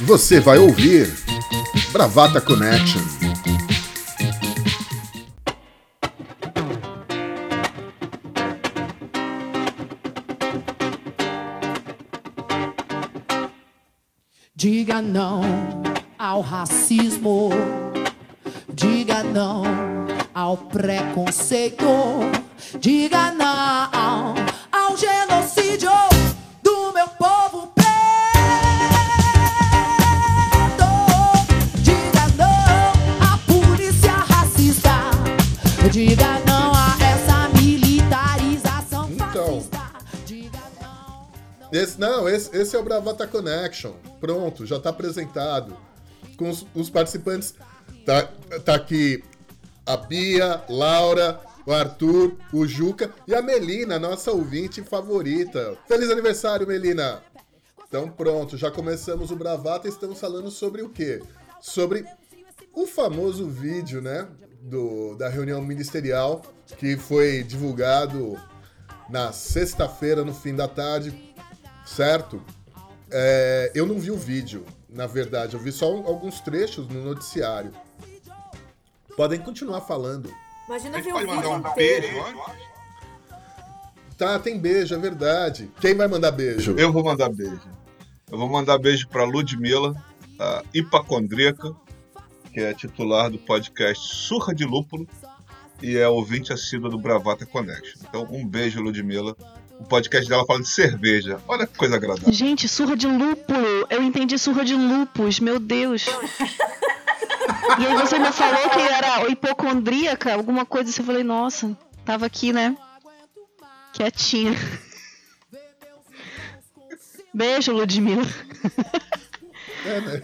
você vai ouvir Bravata Connection. Diga não ao racismo. Diga não ao preconceito. Diga não ao genocídio Esse, não, esse, esse é o Bravata Connection. Pronto, já tá apresentado. Com os, os participantes. Tá, tá aqui a Bia, Laura, o Arthur, o Juca e a Melina, nossa ouvinte favorita. Feliz aniversário, Melina! Então pronto, já começamos o Bravata e estamos falando sobre o quê? Sobre o famoso vídeo, né? Do, da reunião ministerial que foi divulgado na sexta-feira, no fim da tarde, certo? É, eu não vi o vídeo, na verdade, eu vi só alguns trechos no noticiário. Podem continuar falando. Imagina ver o mandar vídeo um inteiro. beijo? Tá, tem beijo, é verdade. Quem vai mandar beijo? Eu vou mandar beijo. Eu vou mandar beijo pra Ludmilla, a hipacondríaca, que é titular do podcast Surra de Lúpulo e é ouvinte assídua do Bravata Connection. Então, um beijo, Ludmilla. O podcast dela fala de cerveja. Olha que coisa agradável. Gente, surra de lúpulo. Eu entendi surra de lupus, meu Deus. E aí você me falou que era hipocondríaca, alguma coisa assim. Eu falei, nossa, tava aqui, né? Quietinha. Beijo, Ludmilla. É, né?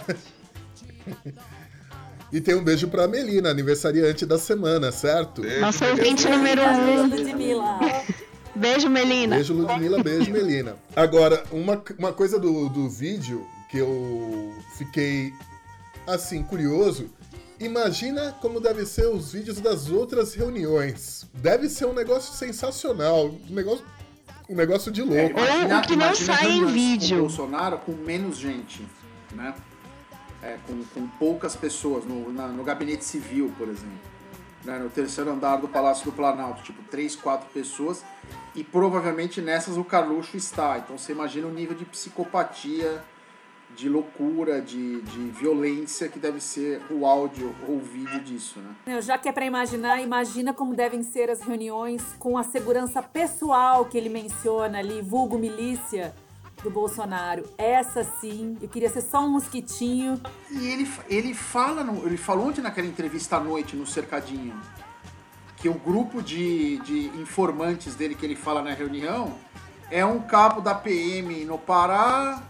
E tem um beijo pra Melina, aniversariante da semana, certo? Beijo, Nossa ouvinte número um. Beijo, Melina. Beijo, Ludmilla, beijo, Melina. Agora, uma, uma coisa do, do vídeo que eu fiquei, assim, curioso. Imagina como deve ser os vídeos das outras reuniões. Deve ser um negócio sensacional, um negócio, um negócio de louco. Ou o que não imagina sai em vídeo. Com o Bolsonaro com menos gente, né? É, com, com poucas pessoas, no, na- no gabinete civil, por exemplo. Né? No terceiro andar do Palácio do Planalto, tipo, três, quatro pessoas. E provavelmente nessas o Carluxo está. Então você imagina o nível de psicopatia, de loucura, de, de violência que deve ser o áudio ou o vídeo disso, né? Já que é pra imaginar, imagina como devem ser as reuniões com a segurança pessoal que ele menciona ali, vulgo milícia do Bolsonaro. Essa sim, eu queria ser só um mosquitinho. E ele, ele fala, no- ele falou ontem naquela entrevista à noite no Cercadinho, que o grupo de, de informantes dele que ele fala na reunião é um cabo da PM no Pará,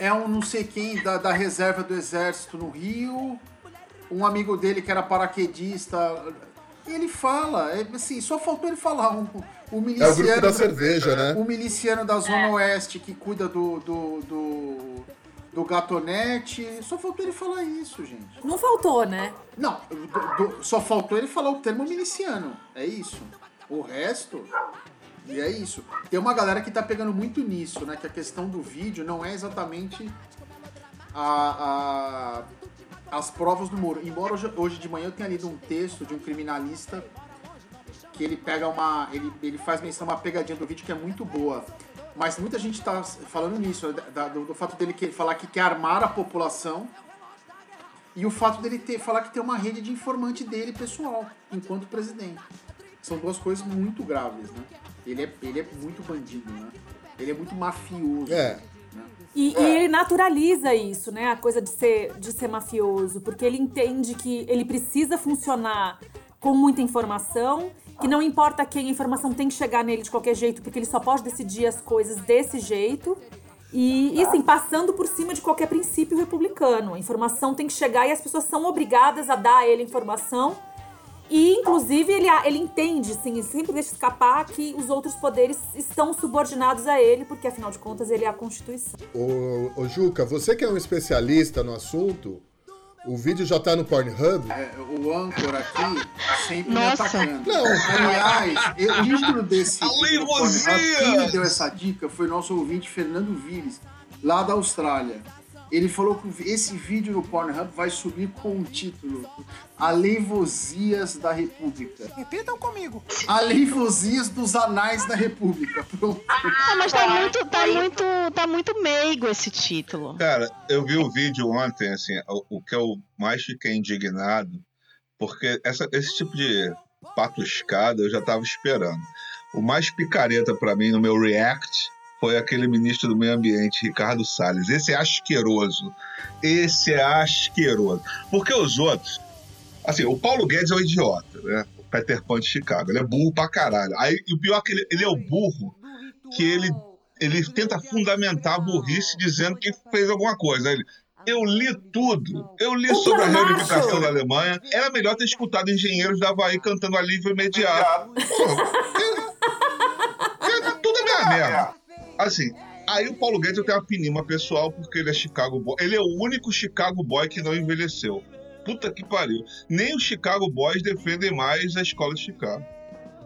é um não sei quem da, da reserva do exército no Rio, um amigo dele que era paraquedista. Ele fala, é, assim, só faltou ele falar um, o É o miliciano. grupo da cerveja, né? O miliciano da Zona Oeste que cuida do, do, do, do gatonete. Só faltou ele falar isso, gente. Não faltou, né? Não, do- do- só faltou ele falar o termo miliciano. É isso. O resto. E é isso. Tem uma galera que tá pegando muito nisso, né? Que a questão do vídeo não é exatamente a, a- as provas do Moro. Embora hoje, hoje de manhã eu tenha lido um texto de um criminalista que ele pega uma. Ele, ele faz menção a uma pegadinha do vídeo que é muito boa. Mas muita gente tá falando nisso, né, da- do, do fato dele que, falar que quer armar a população e o fato dele ter, falar que tem uma rede de informante dele pessoal, enquanto presidente. São duas coisas muito graves, né? Ele é, ele é muito bandido, né? Ele é muito mafioso. É. né? E, e ele naturaliza isso, né? A coisa de ser, de ser mafioso, porque ele entende que ele precisa funcionar com muita informação, que não importa quem, a informação tem que chegar nele de qualquer jeito, porque ele só pode decidir as coisas desse jeito. E, e assim, passando por cima de qualquer princípio republicano. A informação tem que chegar e as pessoas são obrigadas a dar a ele informação. E, inclusive, ele, ele entende, assim, ele sempre deixa escapar que os outros poderes estão subordinados a ele, porque, afinal de contas, ele é a Constituição. Ô, ô, Juca, você que é um especialista no assunto, o vídeo já tá no Pornhub? É, o âncora aqui sempre Nossa. me atacando. Não. Aliás, eu- o título desse A vídeo do Pornhub, quem me deu essa dica foi o nosso ouvinte Fernando Vires, lá da Austrália. Ele falou que esse vídeo no Pornhub vai subir com o título Aleivosias da República. Repitam comigo. Aleivosias dos anais da República. Pronto. Ah, mas tá muito, tá muito, tá muito meigo esse título. Cara, eu vi o vídeo ontem, assim, o, o que eu mais fiquei indignado, porque essa- esse tipo de patuscada eu já tava esperando. O mais picareta pra mim no meu react foi aquele ministro do meio ambiente, Ricardo Salles. Esse é asqueroso. Esse é asqueroso. Porque os outros, assim, o Paulo Guedes é um idiota, né? O Peter Pan de Chicago. Ele é burro pra caralho. Aí, e o pior é que ele, ele é o burro que ele ele tenta fundamentar a burrice dizendo que fez alguma coisa. Aí Ele, eu li tudo. Eu li sobre a reunificação da Alemanha. Era melhor ter escutado engenheiros da Havaí cantando alívio imediato. Pô, tudo é minha merda. Assim, aí o Paulo Guedes eu tenho uma pinima pessoal porque ele é Chicago Boy. Ele é o único Chicago Boy que não envelheceu. Puta que pariu. Nem os Chicago Boys defendem mais a escola de Chicago.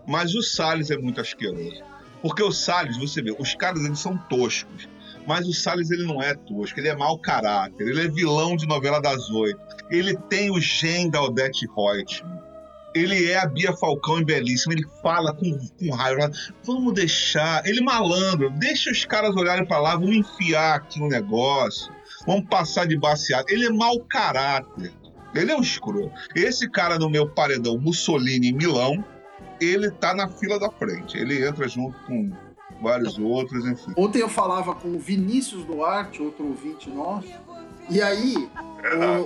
Mas o Salles é muito asqueroso. Porque o Salles, você vê, os caras eles são toscos. Mas o Salles ele não é tosco, ele é mau caráter, ele é vilão de novela das oito. Ele tem o gen da Odete Reutemann. Ele é a Bia Falcão em Belíssima, ele fala com, com raiva. Vamos deixar, ele malandro, deixa os caras olharem pra lá, vamos enfiar aqui um negócio, vamos passar de baseado. Ele é mau caráter, ele é um escroto. Esse cara no meu paredão Mussolini em Milão, ele tá na fila da frente. Ele entra junto com vários outros, enfim. Ontem eu falava com o Vinícius Duarte, outro ouvinte nosso, e aí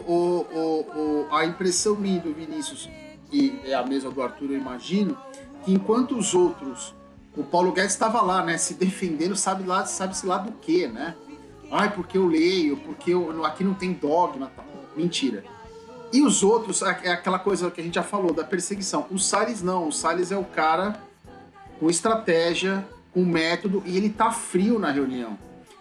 o, o- o- o- a impressão minha do Vinícius, e é a mesma do Arthur, eu imagino, que enquanto os outros, o Paulo Guedes estava lá, né, se defendendo, sabe lá, sabe-se lá do que, né? Ai, porque eu leio, porque eu, aqui não tem dogma, tal. Mentira. E os outros, é aquela coisa que a gente já falou, da perseguição. O Salles não, o Salles é o cara com estratégia, com método, e ele tá frio na reunião.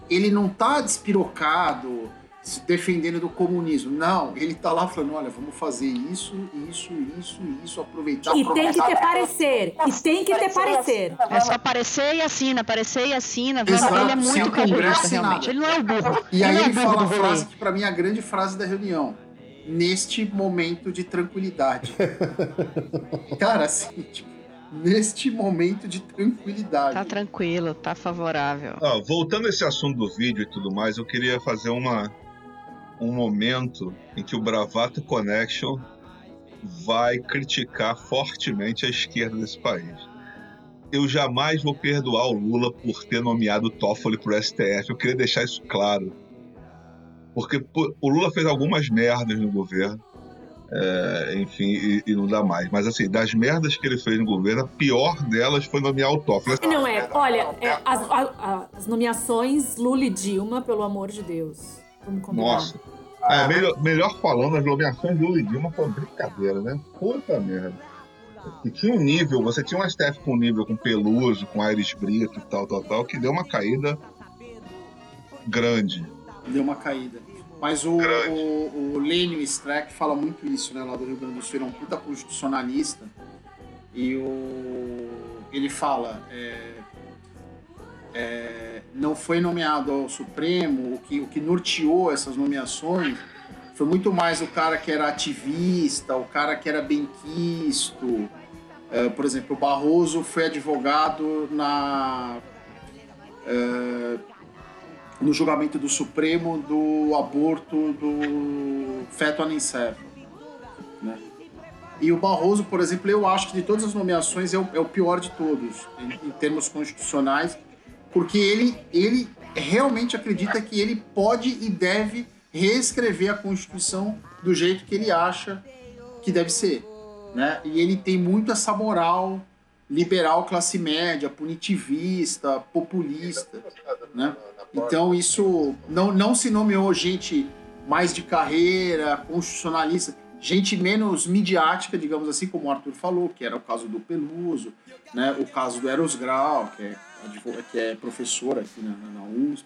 Ele não tá despirocado, se defendendo do comunismo. Não, ele tá lá falando, olha, vamos fazer isso, isso, isso, isso, aproveitar. E tem que ter parecer. E tem que ter parecer. É só aparecer e assina, aparecer e assina. Exato, ele é muito sem realmente. Ele não é o burro. E aí é ele burro fala a frase que pra mim é a grande frase da reunião. Neste momento de tranquilidade. Cara, assim, tipo, neste momento de tranquilidade. Tá tranquilo, tá favorável. Ó, voltando a esse assunto do vídeo e tudo mais, eu queria fazer uma, um momento em que o Bravata Connection vai criticar fortemente a esquerda desse país. Eu jamais vou perdoar o Lula por ter nomeado o Toffoli pro STF. Eu queria deixar isso claro. Porque o Lula fez algumas merdas no governo. é, enfim, e, e não dá mais. Mas assim, das merdas que ele fez no governo, a pior delas foi nomear o Toffoli. Não é, olha, é, as, as nomeações Lula e Dilma, pelo amor de Deus. Vamos combinar. Nossa. É, melhor, melhor falando, as nomeações e Dilma foi uma brincadeira, né? Puta merda. E tinha um nível, você tinha um STF com nível com Peluso, com Aires Brito e tal, tal, tal, que deu uma caída grande. Deu uma caída. Mas o, Grande. o, o Lênio Streck fala muito isso, né? Lá do Rio Grande do Sul, ele é um puta constitucionalista. E o, ele fala. é, é, não foi nomeado ao Supremo, o que, o que norteou essas nomeações foi muito mais o cara que era ativista, o cara que era benquisto. É, por exemplo, o Barroso foi advogado na é, no julgamento do Supremo do aborto do feto anencefalo. Né? E o Barroso, por exemplo, eu acho que de todas as nomeações é o, é o pior de todos, em, em termos constitucionais, porque ele, ele realmente acredita que ele pode e deve reescrever a Constituição do jeito que ele acha que deve ser. Né? E ele tem muito essa moral liberal classe média, punitivista, populista. Né? Então isso não, não se nomeou gente mais de carreira, constitucionalista, gente menos midiática, digamos assim, como o Arthur falou, que era o caso do Peluso, né? o caso do Eros Grau, que é, que é professor aqui na, na USP,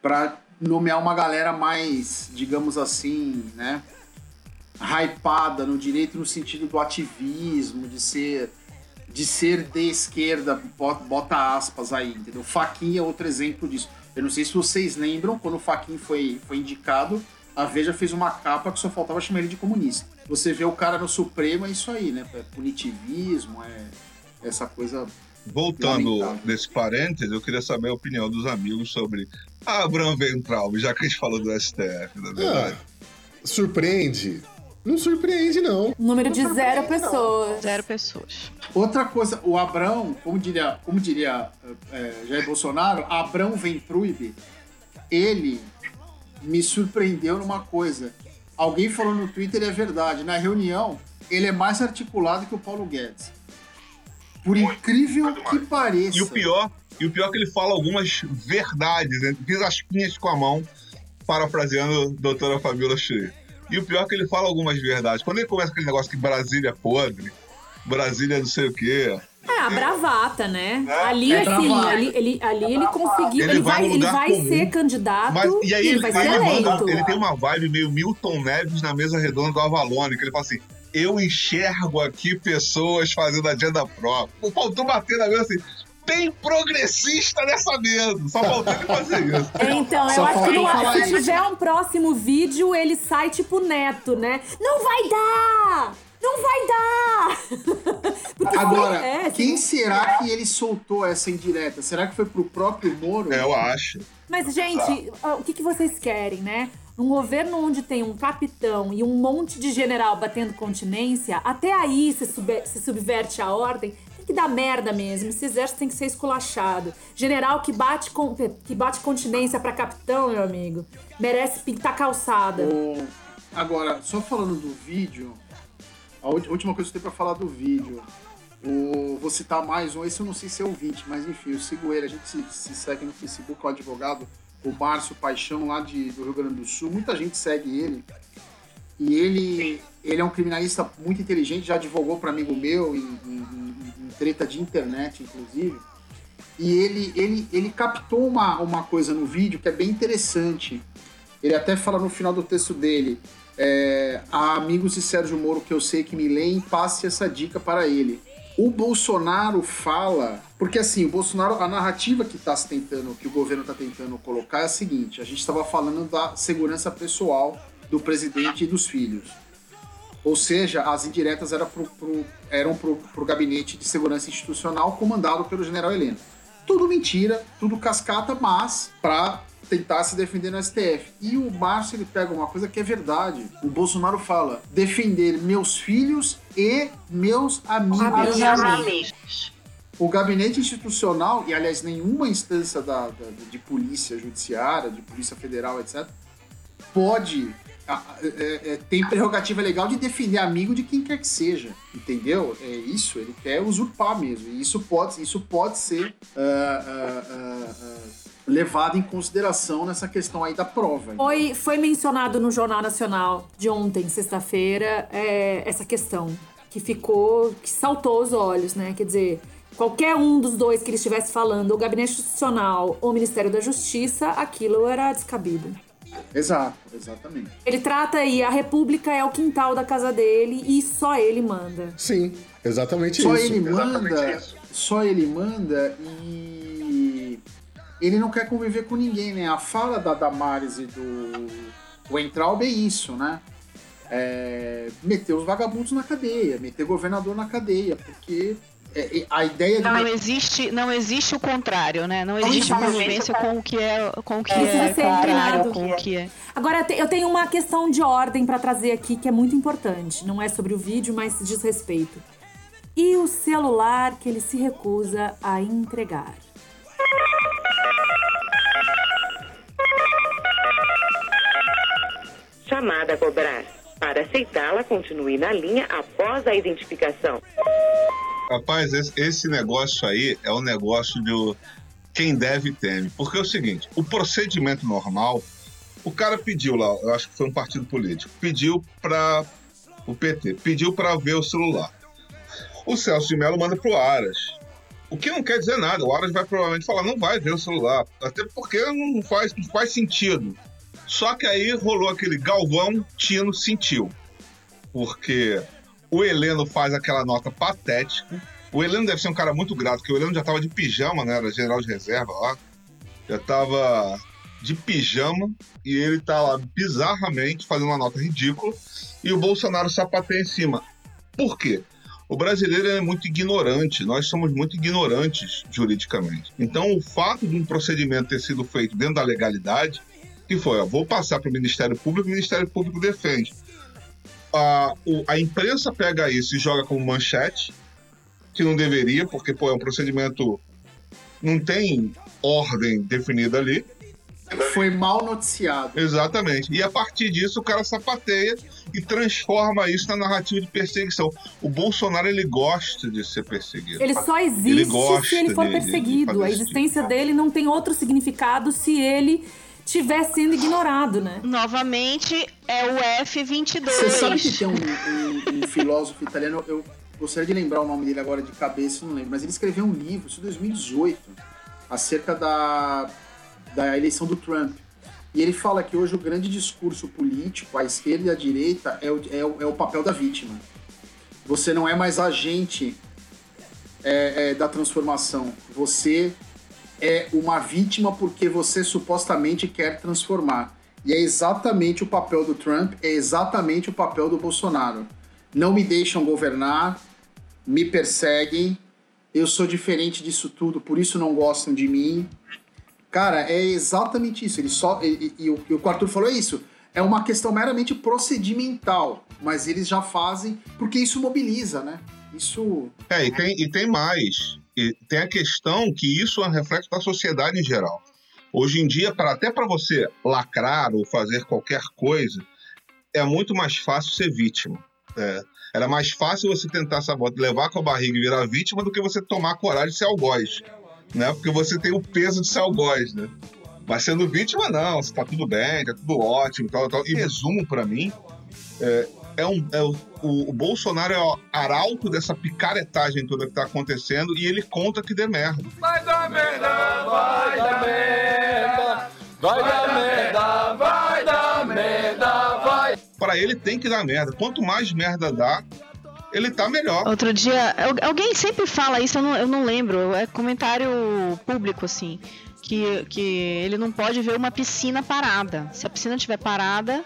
para nomear uma galera mais, digamos assim, né? hypada no direito no sentido do ativismo, de ser de ser de esquerda, bota, aspas aí, entendeu? Faquinha é outro exemplo disso. Eu não sei se vocês lembram, quando o Faquin foi, foi indicado, a Veja fez uma capa que só faltava chamar ele de comunista. Você vê o cara no Supremo, é isso aí, né? É punitivismo, é essa coisa. Voltando Lamentável. nesse parênteses, eu queria saber a opinião dos amigos sobre Abraham Ventral, já que a gente falou do STF, na Ah, verdade. surpreende? Não surpreende, não. Número de zero pessoas. Zero pessoas. Outra coisa, o Abrão, como diria, como diria é, Jair Bolsonaro, Abrão Ventruibe, ele me surpreendeu numa coisa. Alguém falou no Twitter e é verdade. Na reunião, ele é mais articulado que o Paulo Guedes. Por incrível que pareça. E o pior, e o pior é que ele fala algumas verdades, né? Diz as pinhas com a mão, parafraseando a doutora Fabiola Cheia. E o pior é que ele fala algumas verdades. Quando ele começa aquele negócio que Brasília é podre, Brasília não sei o quê. É, a bravata, né? É, Ali, é assim, bravata. ali, ele, ali ele conseguiu. Ele Ele, vai ele vai comum. ser candidato Mas, e aí e ele ele, vai ser ele eleito. manda- ele tem uma vibe meio Milton Neves na mesa redonda do Avalone, que ele fala assim: eu enxergo aqui pessoas fazendo agenda própria. O faltou bater na mesa assim. Tem progressista nessa mesa. Só faltou ele fazer isso. É, Então, Só eu acho que se tiver um próximo vídeo, ele sai tipo neto, né? Não vai dar! Não vai dar! Porque Agora, é, quem se- será que ele soltou essa indireta? Será que foi pro próprio Moro? É, eu acho. Mas, gente, ó, o que, que vocês querem, né? Num governo onde tem um capitão e um monte de general batendo continência, até aí se, sube- se subverte a ordem. Tem que dar merda mesmo. Esse exército tem que ser esculachado. General que bate, con- que bate continência pra capitão, meu amigo, merece pintar calçada. O- Agora, só falando do vídeo, a última coisa que eu tenho pra falar do vídeo. O, vou citar mais um, esse eu não sei se é ouvinte, mas enfim, eu sigo ele, a gente se, se segue no Facebook, o advogado, o Márcio Paixão, lá de, do Rio Grande do Sul, muita gente segue ele. E ele, ele é um criminalista muito inteligente, já advogou para amigo meu em, em- em- em treta de internet, inclusive. E ele, ele, ele captou uma, uma coisa no vídeo que é bem interessante. Ele até fala no final do texto dele: é, a amigos de Sérgio Moro que eu sei que me leem, passe essa dica para ele. O Bolsonaro fala, porque assim, o Bolsonaro, a narrativa que tá se tentando, que o governo está tentando colocar é a seguinte: a gente estava falando da segurança pessoal do presidente e dos filhos. Ou seja, as indiretas eram pro, pro, eram pro, pro gabinete de segurança institucional comandado pelo general Heleno. Tudo mentira, tudo cascata, mas para tentar se defender no STF. E o Márcio ele pega uma coisa que é verdade. O Bolsonaro fala: defender meus filhos e meus amigos. Amigos. amigos. O gabinete institucional, e aliás, nenhuma instância da, da- de polícia judiciária, de polícia federal, etc., pode. é- é- tem prerrogativa legal de defender amigo de quem quer que seja. Entendeu? É isso, ele quer usurpar mesmo. E isso pode, isso pode ser ah, ah, ah, levado em consideração nessa questão aí da prova. Foi, foi mencionado no Jornal Nacional de ontem, sexta-feira, é, essa questão que ficou, que saltou os olhos, né? Quer dizer, qualquer um dos dois que ele estivesse falando, o Gabinete Institucional ou o Ministério da Justiça, aquilo era descabido. Exato, exatamente. Ele trata aí, a República é o quintal da casa dele e só ele manda. Sim, exatamente Só isso. ele Exatamente manda, isso. só ele manda e ele não quer conviver com ninguém, né? A fala da Damares e do Weintraub é isso, né? É, meter os vagabundos na cadeia, meter governador na cadeia, porque é, é, a ideia de Não existe, não existe o contrário, né? Não existe existe. convivência com o que é, com o que Precisa é ser contrário, eliminado. com o que é. Agora, eu te- eu tenho uma questão de ordem pra trazer aqui que é muito importante. Não é sobre o vídeo, mas diz respeito. E o celular que ele se recusa a entregar? Chamada a cobrar. Para aceitá-la, continue na linha após a identificação. Rapaz, esse, negócio aí é um negócio de quem deve teme. Porque é o seguinte, o procedimento normal, o cara pediu lá, eu acho que foi um partido político, pediu para o PT, pediu para ver o celular. O Celso de Mello manda pro Aras. O que não quer dizer nada, o Aras vai provavelmente falar, não vai ver o celular, até porque não faz, não faz sentido. Só que aí rolou aquele Galvão, Tino sentiu. Porque o Heleno faz aquela nota patética. O Heleno deve ser um cara muito grato, porque o Heleno já tava de pijama, né? Era general de reserva lá. já tava de pijama e ele tá lá bizarramente fazendo uma nota ridícula e o Bolsonaro sapateia em cima. Por quê? O brasileiro é muito ignorante, nós somos muito ignorantes juridicamente. Então, o fato de um procedimento ter sido feito dentro da legalidade, que foi, ó, vou passar para o Ministério Público, o Ministério Público defende. A, o- a imprensa pega isso e joga como manchete, que não deveria, porque pô, é um procedimento. Não tem ordem definida ali. Foi mal noticiado. Exatamente. E a partir disso o cara sapateia e transforma isso na narrativa de perseguição. O Bolsonaro ele gosta de ser perseguido. Ele só Ele existe gosta se ele for de- de- de perseguido. fazer a esse existência tipo. dele não tem outro significado se ele estiver sendo ignorado, né? Novamente é o F22. Você sabe que tem um, um- um filósofo italiano, eu gostaria de lembrar o nome dele agora de cabeça, não lembro, mas ele escreveu um livro, isso em 2018, acerca da, da eleição do Trump. E ele fala que hoje o grande discurso político, a esquerda e a direita, é o, é o, é o papel da vítima. Você não é mais agente é, é, da transformação. Você é uma vítima porque você supostamente quer transformar. E é exatamente o papel do Trump, é exatamente o papel do Bolsonaro. Não me deixam governar, me perseguem, eu sou diferente disso tudo, por isso não gostam de mim. Cara, é exatamente isso. Ele só e, e- e o que o Arthur falou é isso. É uma questão meramente procedimental, mas eles já fazem porque isso mobiliza, né? Isso É, e tem, e tem mais. Tem a questão que isso é um reflexo da sociedade em geral. Hoje em dia, para até para você lacrar ou fazer qualquer coisa, é muito mais fácil ser vítima. É, era mais fácil você tentar sabotar, levar com a barriga e virar vítima do que você tomar coragem de ser algoz. Né? Porque você tem o peso de ser algoz, né? Mas sendo vítima, não, você tá tudo bem, tá tudo ótimo, tal, tal. E resumo para mim, é, é um, é o, o, o Bolsonaro é o arauto dessa picaretagem toda que tá acontecendo e ele conta que dê merda. Vai dar merda, vai dar merda, vai dar merda, vai dar merda, vai. Para ele tem que dar merda. Quanto mais merda dá, ele tá melhor. Outro dia, al- alguém sempre fala isso, eu não, eu não lembro, é comentário público, assim, que, que ele não pode ver uma piscina parada. Se a piscina estiver parada,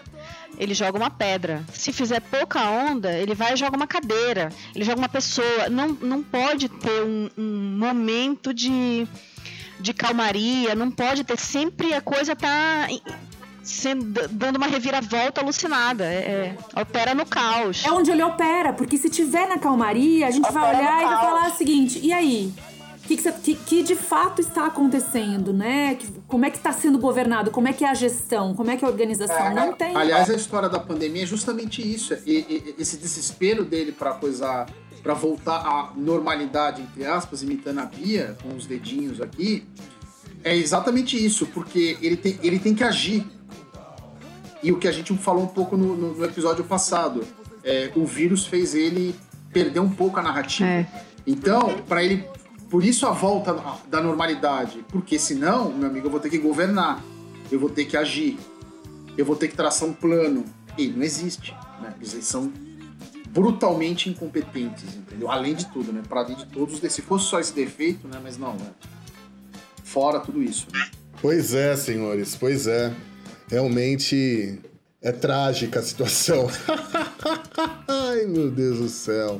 ele joga uma pedra. Se fizer pouca onda, ele vai e joga uma cadeira, ele joga uma pessoa. Não, não pode ter um, um momento de, de calmaria, não pode ter. Sempre a coisa tá sendo, dando uma reviravolta alucinada. É, é, opera no caos. É onde ele opera, porque se tiver na calmaria, a gente vai olhar e vai falar o seguinte: e aí? O que, que, que- que de fato está acontecendo, né? Que- como é que está sendo governado? Como é que é a gestão? Como é que é a organização? Não tem. Aliás, a história da pandemia é justamente isso. E- e- esse desespero dele para coisa, para voltar à normalidade entre aspas, imitando a Bia com os dedinhos aqui, é exatamente isso, porque ele tem, ele tem que agir. E o que a gente falou um pouco no, no- no episódio passado, é, o vírus fez ele perder um pouco a narrativa. É. Então, para ele, por isso a volta da normalidade, porque senão, meu amigo, eu vou ter que governar, eu vou ter que agir, eu vou ter que traçar um plano. E não existe, né? Eles são brutalmente incompetentes, entendeu? Além de tudo, né? Para além de todos, se fosse só esse defeito, né? Mas não, né? Fora tudo isso. né? Pois é, senhores, pois é. Realmente é trágica a situação. Ai, meu Deus do céu.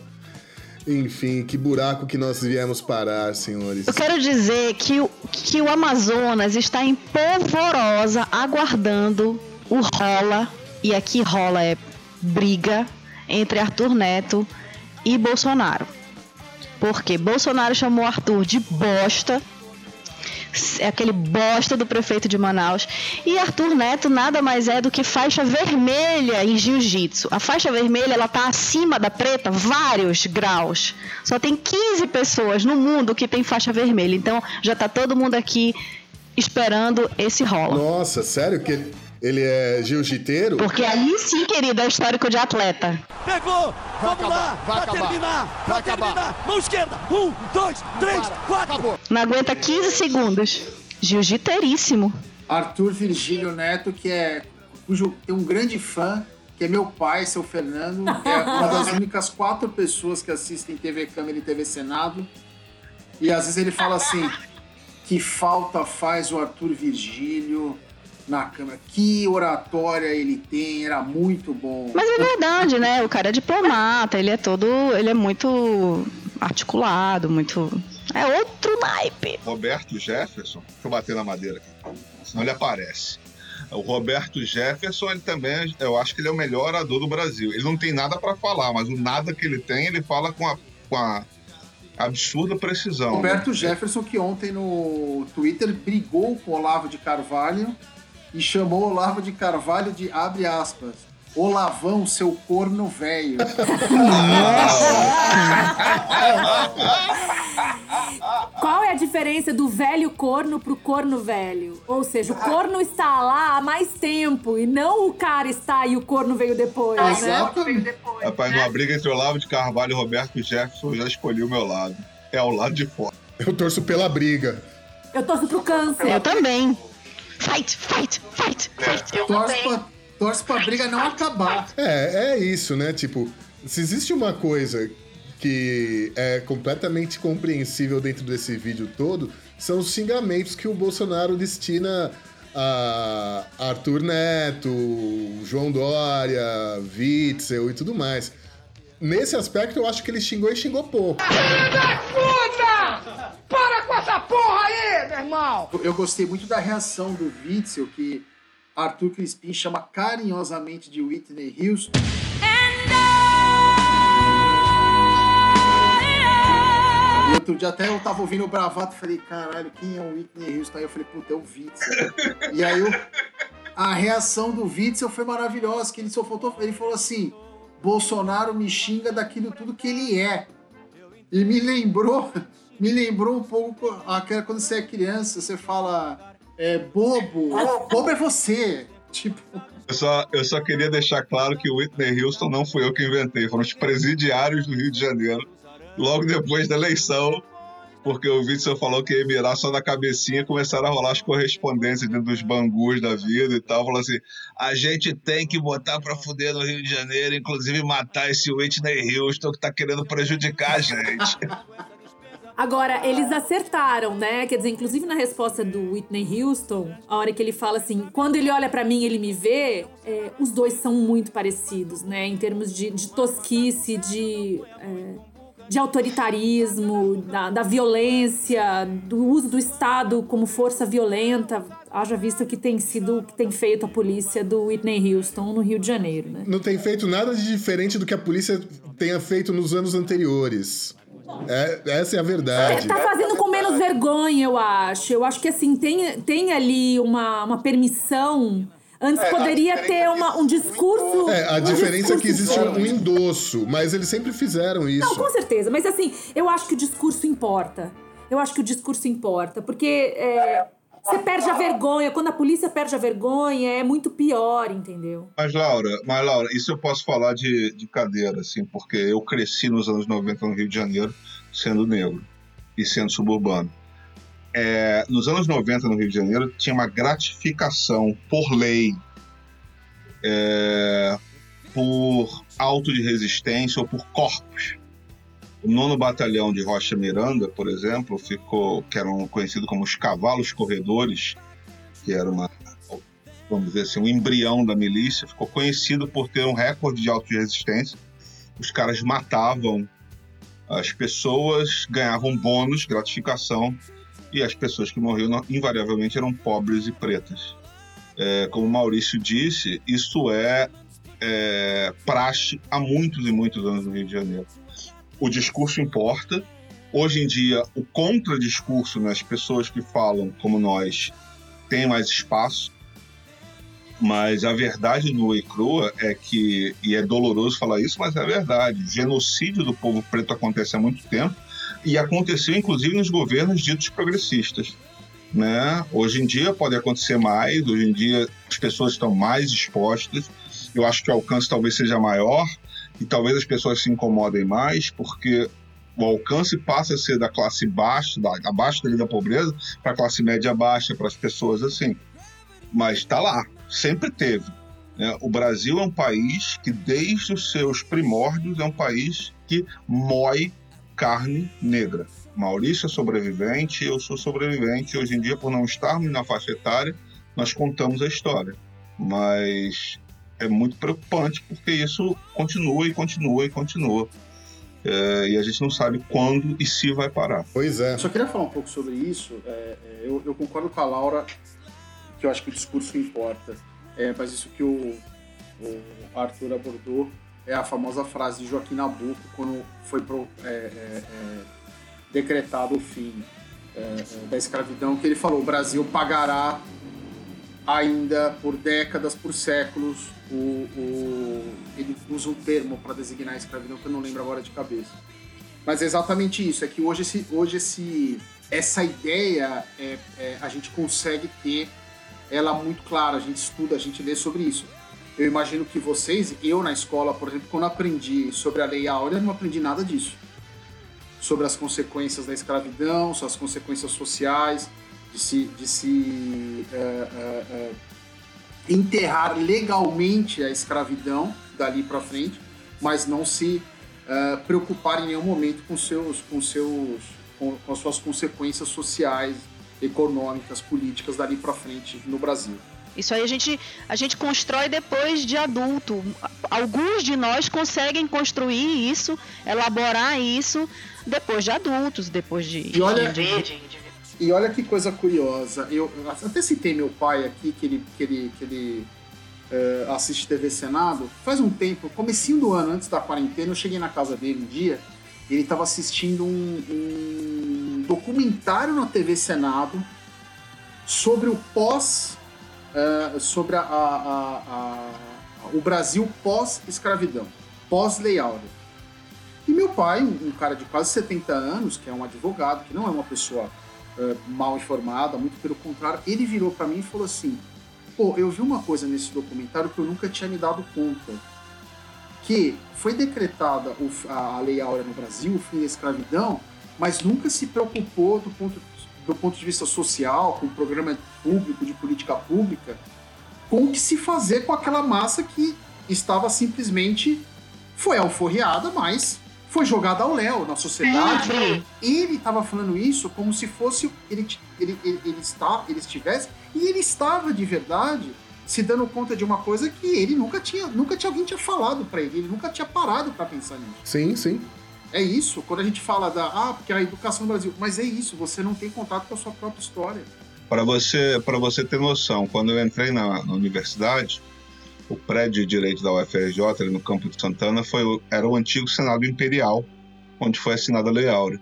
Enfim, que buraco que nós viemos parar, senhores. Eu quero dizer que, o- que o Amazonas está em polvorosa aguardando o rola, e aqui rola é briga entre Arthur Neto e Bolsonaro. Porque Bolsonaro chamou Arthur de bosta, aquele bosta do prefeito de Manaus. E Arthur Neto nada mais é do que faixa vermelha em jiu-jitsu. A faixa vermelha ela tá acima da preta vários graus. Só tem 15 pessoas no mundo que tem faixa vermelha. Então já tá todo mundo aqui esperando esse rola. Nossa, sério que ele, é jiu-jiteiro? Porque aí sim, querido, é histórico de atleta. Pegou, vamos lá, pra terminar, pra terminar. Mão esquerda, um, dois, três, quatro. Não aguenta 15 segundos. Jiu-jiteiríssimo. Arthur Virgílio Neto, que é cujo tem um grande fã, que é meu pai, seu Fernando, que é uma das únicas quatro pessoas que assistem TV Câmara e TV Senado. E às vezes ele fala assim: Que falta faz o Arthur Virgílio na câmera. Que oratória ele tem, era muito bom. Mas é verdade, né? O cara é diplomata, ele é todo. Ele é muito articulado, muito. É outro naipe. Roberto Jefferson, deixa eu bater na madeira aqui, senão ele aparece. O Roberto Jefferson, ele também, eu acho que ele é o melhor orador do Brasil. Ele não tem nada para falar, mas o nada que ele tem, ele fala com a, com a absurda precisão. Roberto né? Jefferson, que ontem no Twitter brigou com Olavo de Carvalho e chamou Olavo de Carvalho de abre aspas. Olavão, seu corno velho. Qual é a diferença do velho corno pro corno velho? Ou seja, o corno está lá há mais tempo e não o cara está e o corno veio depois, né? Exatamente. Rapaz, numa briga entre Olavo de Carvalho e Roberto Jefferson, eu já escolhi o meu lado. É ao lado de fora. Eu torço pela briga. Eu torço pro câncer. Eu também. Fight, fight, fight, fight. Eu Torce pra, torce pra briga não acabar. É, é isso, né? Tipo, se existe uma coisa que é completamente compreensível dentro desse vídeo todo, são os xingamentos que o Bolsonaro destina a Arthur Neto, João Dória, Witzel e tudo mais. Nesse aspecto, eu acho que ele xingou e xingou pouco. Eu- Eu gostei muito da reação do Witzel, que Arthur Crispim chama carinhosamente de Whitney Houston. E outro dia até eu tava ouvindo o Bravato e falei, caralho, quem é o Whitney Houston? Aí eu falei, puta, é o Witzel. e aí eu- a reação do Witzel foi maravilhosa, que ele só faltou, ele falou assim, Bolsonaro me xinga daquilo tudo que ele é. E me lembrou, me lembrou um pouco quando você é criança, você fala é, bobo, bobo é você. Tipo, Eu só, eu só queria deixar claro que o Whitney Houston não fui eu que inventei, foram os presidiários do Rio de Janeiro, logo depois da eleição, porque o Witzel falou que ia mirar só na cabecinha e começaram a rolar as correspondências dentro dos bangus da vida e tal. Falou assim: a gente tem que botar pra fuder no Rio de Janeiro, inclusive matar esse Whitney Houston que tá querendo prejudicar a gente. Agora, eles acertaram, né? Quer dizer, inclusive na resposta do Whitney Houston, a hora que ele fala assim, quando ele olha pra mim, ele me vê, é, os dois são muito parecidos, né? Em termos de, de tosquice, de, é, de autoritarismo, da, da violência, do uso do Estado como força violenta. Haja visto o que tem sido, o que tem feito a polícia do Whitney Houston no Rio de Janeiro, né? Não tem feito nada de diferente do que a polícia tenha feito nos anos anteriores. É, essa é a verdade. Tá fazendo com menos vergonha, eu acho. Eu acho que assim, tem, tem ali uma, uma permissão. Antes poderia ter uma, um discurso. É, a um diferença é que existe um endosso, mas eles sempre fizeram isso. Não, com certeza. Mas assim, eu acho que o discurso importa. Eu acho que o discurso importa. Porque é, você perde a vergonha. Quando a polícia perde a vergonha, é muito pior, entendeu? Mas, Laura, mas, Laura, isso eu posso falar de, de cadeira, assim, porque eu cresci nos anos 90 no Rio de Janeiro sendo negro e sendo suburbano. É, nos anos 90 no Rio de Janeiro tinha uma gratificação por lei, é, por auto de resistência ou por corpos. O nono batalhão de Rocha Miranda, por exemplo, ficou, que eram conhecidos como os cavalos corredores, que era uma vamos dizer assim, um embrião da milícia, ficou conhecido por ter um recorde de auto de resistência. Os caras matavam as pessoas, ganhavam bônus, gratificação, e as pessoas que morriam invariavelmente eram pobres e pretas. É, como Maurício disse, isso é, é praxe há muitos e muitos anos no Rio de Janeiro. O discurso importa. Hoje em dia, o contradiscurso, né, as pessoas que falam como nós, têm mais espaço. Mas a verdade nua e crua é que, e é doloroso falar isso, mas é verdade. O genocídio do povo preto acontece há muito tempo e aconteceu inclusive nos governos ditos progressistas. Né? Hoje em dia pode acontecer mais, hoje em dia as pessoas estão mais expostas. Eu acho que o alcance talvez seja maior e talvez as pessoas se incomodem mais, porque o alcance passa a ser da classe baixa, da, abaixo da pobreza, para a classe média baixa, para as pessoas assim. Mas está lá, sempre teve. Né? O Brasil é um país que, desde os seus primórdios, é um país que moe carne negra. Maurício é sobrevivente, eu sou sobrevivente. Hoje em dia, por não estarmos na faixa etária, nós contamos a história. Mas é muito preocupante porque isso continua e continua e continua. É, e a gente não sabe quando e se vai parar. Pois é. Só queria falar um pouco sobre isso. É, é, eu, eu concordo com a Laura que eu acho que o discurso importa. É, mas isso que o, o Arthur abordou é a famosa frase de Joaquim Nabuco quando foi pro, é, é, é, decretado o fim é, é, da escravidão, que ele falou: o Brasil pagará ainda por décadas, por séculos. O, o- ele usa um termo para designar a escravidão que eu não lembro agora de cabeça. Mas é exatamente isso, é que hoje, esse, hoje esse, essa ideia é, é, a gente consegue ter ela muito clara, a gente estuda, a gente lê sobre isso. Eu imagino que vocês, eu na escola, por exemplo, quando aprendi sobre a Lei Áurea, não aprendi nada disso. Sobre as consequências da escravidão, sobre as consequências sociais, de se, de se é, é, é, enterrar legalmente a escravidão dali para frente, mas não se preocupar em nenhum momento com seus, com seus, com, com as suas consequências sociais, econômicas, políticas dali para frente no Brasil. Isso aí a gente, a gente constrói depois de adulto. Alguns de nós conseguem construir isso, elaborar isso depois de adultos, depois de, E olha- de de- de- E olha que coisa curiosa, eu até citei meu pai aqui, que ele, que ele, que ele eh, assiste TV Senado. Faz um tempo, comecinho do ano, antes da quarentena, eu cheguei na casa dele um dia, e ele estava assistindo um, um documentário na TV Senado sobre o pós, eh, sobre a, a- a- o Brasil pós-escravidão, pós-lei áurea. E meu pai, um cara de quase 70 anos, que é um advogado, que não é uma pessoa eh, mal informada, muito pelo contrário, ele virou para mim e falou assim: pô, eu vi uma coisa nesse documentário que eu nunca tinha me dado conta. Que foi decretada a Lei Áurea no Brasil, o fim da escravidão, mas nunca se preocupou do ponto, do ponto de vista social, com o programa público, de política pública, com o que se fazer com aquela massa que estava simplesmente foi alforreada, mas foi jogada ao léu na sociedade. Ele estava falando isso como se fosse ele, ele, ele, ele, está, ele estivesse e ele estava de verdade se dando conta de uma coisa que ele nunca tinha, nunca tinha alguém tinha falado para ele, ele nunca tinha parado para pensar nisso. Sim, sim. É isso, quando a gente fala da ah, porque a educação no Brasil, mas é isso, você não tem contato com a sua própria história. Para você, para você ter noção, quando eu entrei na, na universidade, o prédio de direito da UFRJ, no campo de Santana, foi, era o antigo Senado Imperial, onde foi assinada a Lei Áurea.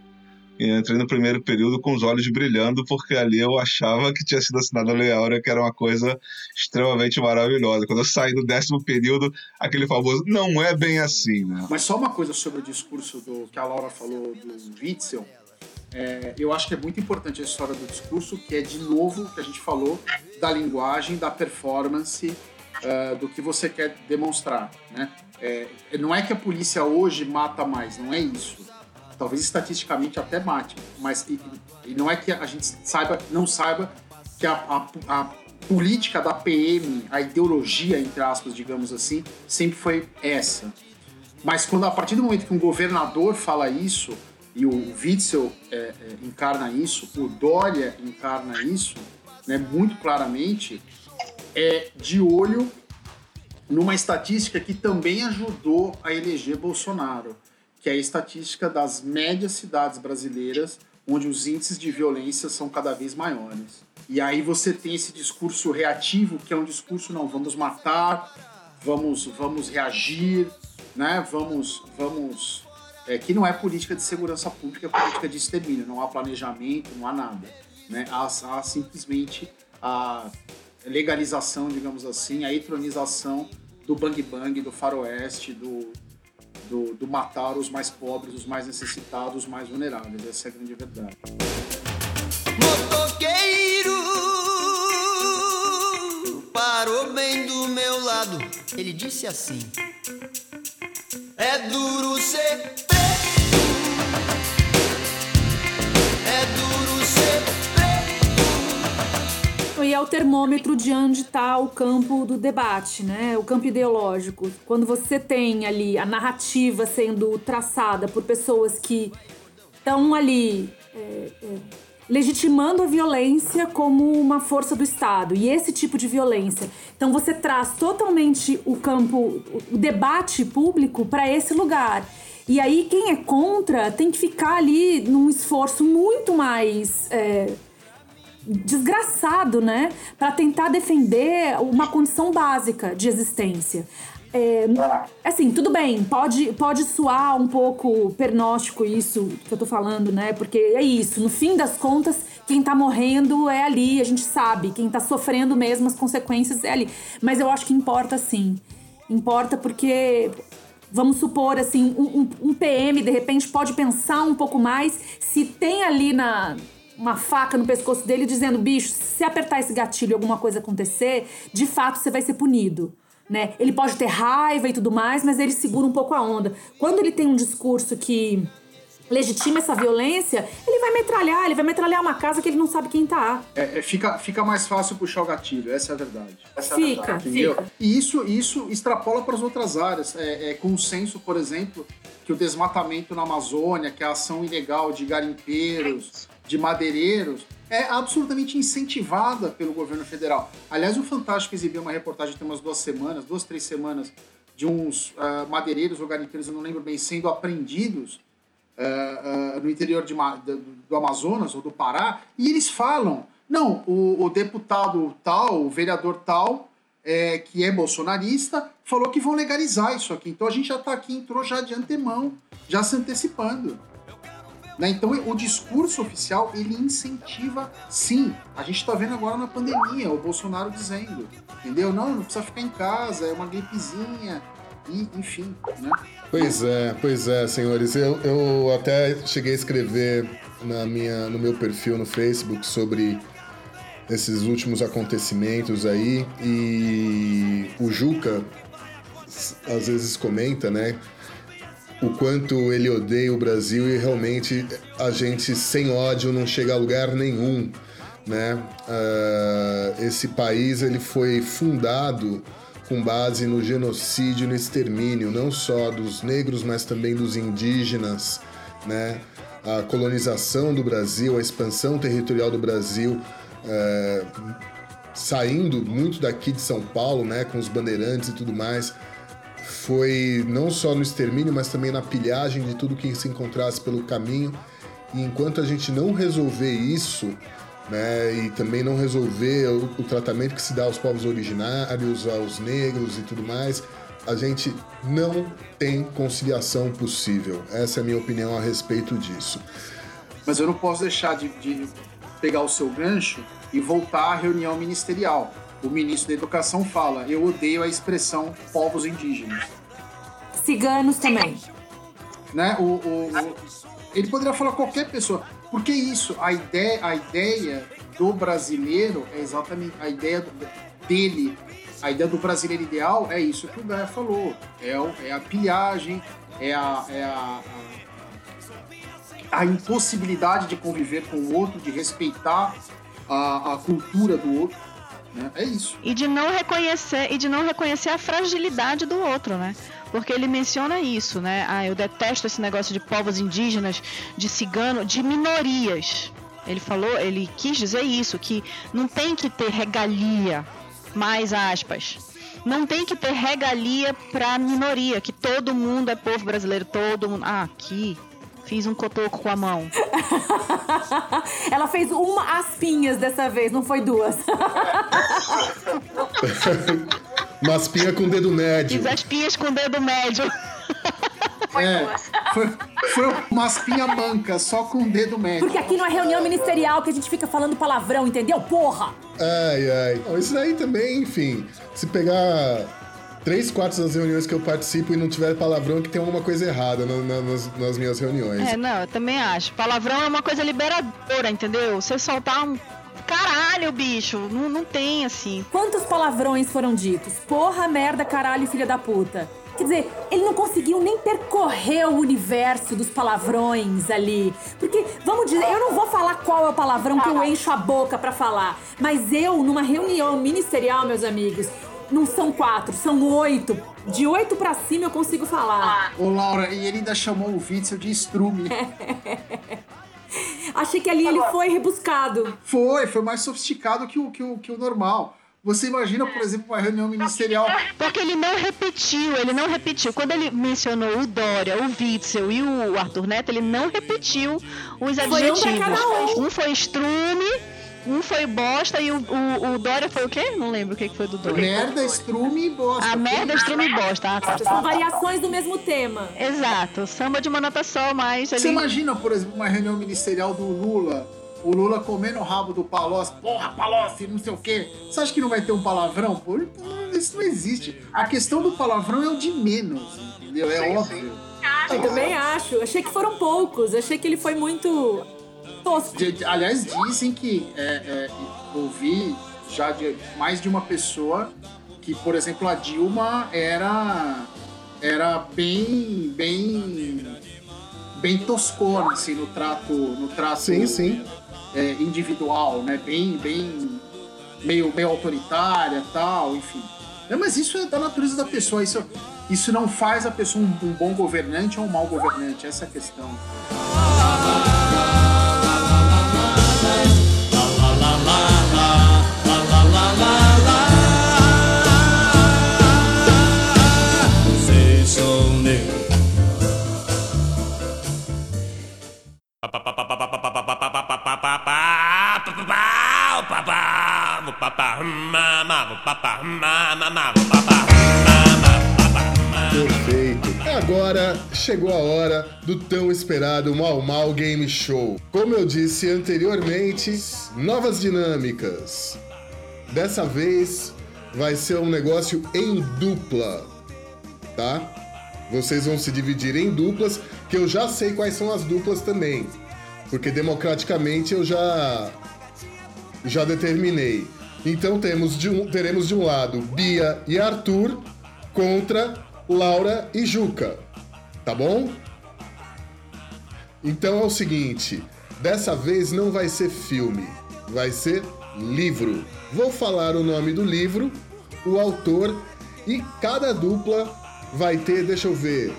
Entrei no primeiro período com os olhos brilhando, porque ali eu achava que tinha sido assinada a Lei Áurea, que era uma coisa extremamente maravilhosa. Quando eu saí do décimo período, aquele famoso, não é bem assim, né? Mas só uma coisa sobre o discurso do que a Laura falou do Witzel. É, eu acho que é muito importante a história do discurso, que é de novo que a gente falou da linguagem, da performance, é, do que você quer demonstrar. Né? É, não é que a polícia hoje mata mais, não é isso. Talvez estatisticamente até mate, mas e, e não é que a gente saiba, não saiba que a, a- a política da PM, a ideologia, entre aspas, digamos assim, sempre foi essa. Mas quando a partir do momento que um governador fala isso, e o Witzel é, é, encarna isso, o Dória encarna isso, né, muito claramente, é de olho numa estatística que também ajudou a eleger Bolsonaro, que é a estatística das médias cidades brasileiras, onde os índices de violência são cada vez maiores. E aí você tem esse discurso reativo, que é um discurso não, vamos matar, vamos vamos reagir, né? Vamos vamos é, que não é política de segurança pública, é política de extermínio, não há planejamento, não há nada, né? Há, há simplesmente a legalização, digamos assim, a entronização do bang bang, do faroeste, do, do, do matar os mais pobres, os mais necessitados, os mais vulneráveis. Essa é a grande verdade. Motoqueiro parou bem do meu lado. Ele disse assim: É duro ser preto. É duro ser preto. É o termômetro de onde está o campo do debate, né? O campo ideológico. Quando você tem ali a narrativa sendo traçada por pessoas que estão ali é, é, legitimando a violência como uma força do Estado e esse tipo de violência. Então você traz totalmente o campo, o debate público para esse lugar. E aí quem é contra tem que ficar ali num esforço muito mais é, desgraçado, né, para tentar defender uma condição básica de existência. É, assim, tudo bem, pode, pode soar um pouco pernóstico isso que eu tô falando, né? Porque é isso, no fim das contas, quem tá morrendo é ali, a gente sabe, quem tá sofrendo mesmo as consequências é ali. Mas eu acho que importa sim. Importa porque, vamos supor, assim, um, um- um PM de repente pode pensar um pouco mais se tem ali na, uma faca no pescoço dele dizendo: bicho, se apertar esse gatilho e alguma coisa acontecer, de fato você vai ser punido. Né? Ele pode ter raiva e tudo mais, mas ele segura um pouco a onda. Quando ele tem um discurso que legitima essa violência, ele vai metralhar, ele vai metralhar uma casa que ele não sabe quem tá. É, é, fica, fica mais fácil puxar o gatilho, essa é a verdade. Essa é a Fica, verdade, entendeu? fica. E isso, isso extrapola para as outras áreas. É, é consenso, por exemplo, que o desmatamento na Amazônia, que a ação ilegal de garimpeiros, de madeireiros, é absolutamente incentivada pelo governo federal. Aliás, o Fantástico exibiu uma reportagem tem umas duas semanas, duas, três semanas, de uns ah, madeireiros ou garimpeiros, eu não lembro bem, sendo apreendidos ah, ah, no interior de do, do Amazonas ou do Pará, e eles falam: não, o, o deputado tal, o vereador tal, é, que é bolsonarista, falou que vão legalizar isso aqui. Então a gente já está aqui, entrou já de antemão, já se antecipando. Né? Então o discurso oficial ele incentiva, sim. A gente está vendo agora na pandemia o Bolsonaro dizendo, entendeu? Não, não precisa ficar em casa, é uma gripezinha, e enfim, né? Pois é, pois é, senhores. Eu, eu até cheguei a escrever na minha, no meu perfil no Facebook sobre esses últimos acontecimentos aí e o Juca às vezes comenta, né? O quanto ele odeia o Brasil e realmente a gente sem ódio não chega a lugar nenhum, né? Ah, esse país ele foi fundado com base no genocídio no extermínio, não só dos negros, mas também dos indígenas, né? A colonização do Brasil, a expansão territorial do Brasil, é, saindo muito daqui de São Paulo, né, com os bandeirantes e tudo mais, foi não só no extermínio, mas também na pilhagem de tudo que se encontrasse pelo caminho. E enquanto a gente não resolver isso, né, e também não resolver o, o tratamento que se dá aos povos originários, aos negros e tudo mais, a gente não tem conciliação possível. Essa é a minha opinião a respeito disso. Mas eu não posso deixar de, de pegar o seu gancho e voltar à reunião ministerial. O ministro da Educação fala: eu odeio a expressão povos indígenas. Ciganos também. né? O, o- o- ele poderia falar qualquer pessoa. Porque isso, a ideia, a ideia do brasileiro é exatamente a ideia do- dele. A ideia do brasileiro ideal é isso que o Gaia falou. É, o- é a pilhagem, é a, é a, a, a impossibilidade de conviver com o outro, de respeitar a, a cultura do outro. Né? É isso. E de não reconhecer e de não reconhecer a fragilidade do outro, né? Porque ele menciona isso, né? Ah, eu detesto esse negócio de povos indígenas, de cigano, de minorias. Ele falou, ele quis dizer isso, que não tem que ter regalia, mais aspas. Não tem que ter regalia pra minoria, que todo mundo é povo brasileiro, todo mundo. Ah, aqui. Fiz um cotoco com a mão. Ela fez uma aspinhas dessa vez, não foi duas. Maspinha com dedo médio. Fiz as pinhas com o dedo médio. É, foi, foi uma espinha manca, só com o dedo médio. Porque aqui não é reunião ministerial que a gente fica falando palavrão, entendeu? Porra! Ai, ai. Isso aí também, enfim. Se pegar três quartos das reuniões que eu participo e não tiver palavrão, é que tem alguma coisa errada na- na- nas, nas minhas reuniões. É, não, eu também acho. Palavrão é uma coisa liberadora, entendeu? Você soltar um. Caralho, bicho, não, não tem assim. Quantos palavrões foram ditos? Porra, merda, caralho, filha da puta. Quer dizer, ele não conseguiu nem percorrer o universo dos palavrões ali. Porque, vamos dizer, eu não vou falar qual é o palavrão que eu encho a boca pra falar. Mas eu, numa reunião ministerial, meus amigos, não são quatro, são oito. De oito pra cima eu consigo falar. Ô, Laura, e ele ainda chamou o Witzel de estrume. Achei que ali ele foi rebuscado. Foi, foi mais sofisticado que o, que o, que o normal. Você imagina, por exemplo, uma reunião ministerial. Porque ele não repetiu, ele não repetiu. Quando ele mencionou o Dória, o Witzel e o Arthur Neto, ele não repetiu os Foi um pra adjetivos. cada um. Um foi estrume, um foi bosta e o, o, o Dória foi o quê? Não lembro o que que foi do Dória. Merda, estrume e bosta. A merda, estrume e bosta. Ah, tá. São variações do mesmo tema. Exato, samba de uma nota só, mas Você imagina, por exemplo, uma reunião ministerial do Lula, o Lula comendo o rabo do Palocci, porra, Palocci, não sei o quê. Você acha que não vai ter um palavrão? Pô, isso não existe. A questão do palavrão é o de menos, entendeu? É óbvio. Eu também acho. Achei que foram poucos. Achei que ele foi muito tosco. Aliás, dizem que é, é, ouvi já de mais de uma pessoa que, por exemplo, a Dilma era era bem bem bem toscona assim no trato no trato Sim, sim. é, individual, né? Bem bem meio meio autoritária, tal, enfim. É, mas isso é da natureza da pessoa. Isso isso não faz a pessoa um, um bom governante ou um mau governante. Essa é a questão. Perfeito. Agora chegou a hora do tão esperado Mal Mal Game Show. Como eu disse anteriormente, novas dinâmicas. Dessa vez vai ser um negócio em dupla, tá? Vocês vão se dividir em duplas, que eu já sei quais são as duplas também. Porque democraticamente eu já já determinei. Então temos de um, teremos de um lado Bia e Arthur contra Laura e Juca. Tá bom? Então é o seguinte, dessa vez não vai ser filme, vai ser livro. Vou falar o nome do livro, o autor e cada dupla vai ter, deixa eu ver,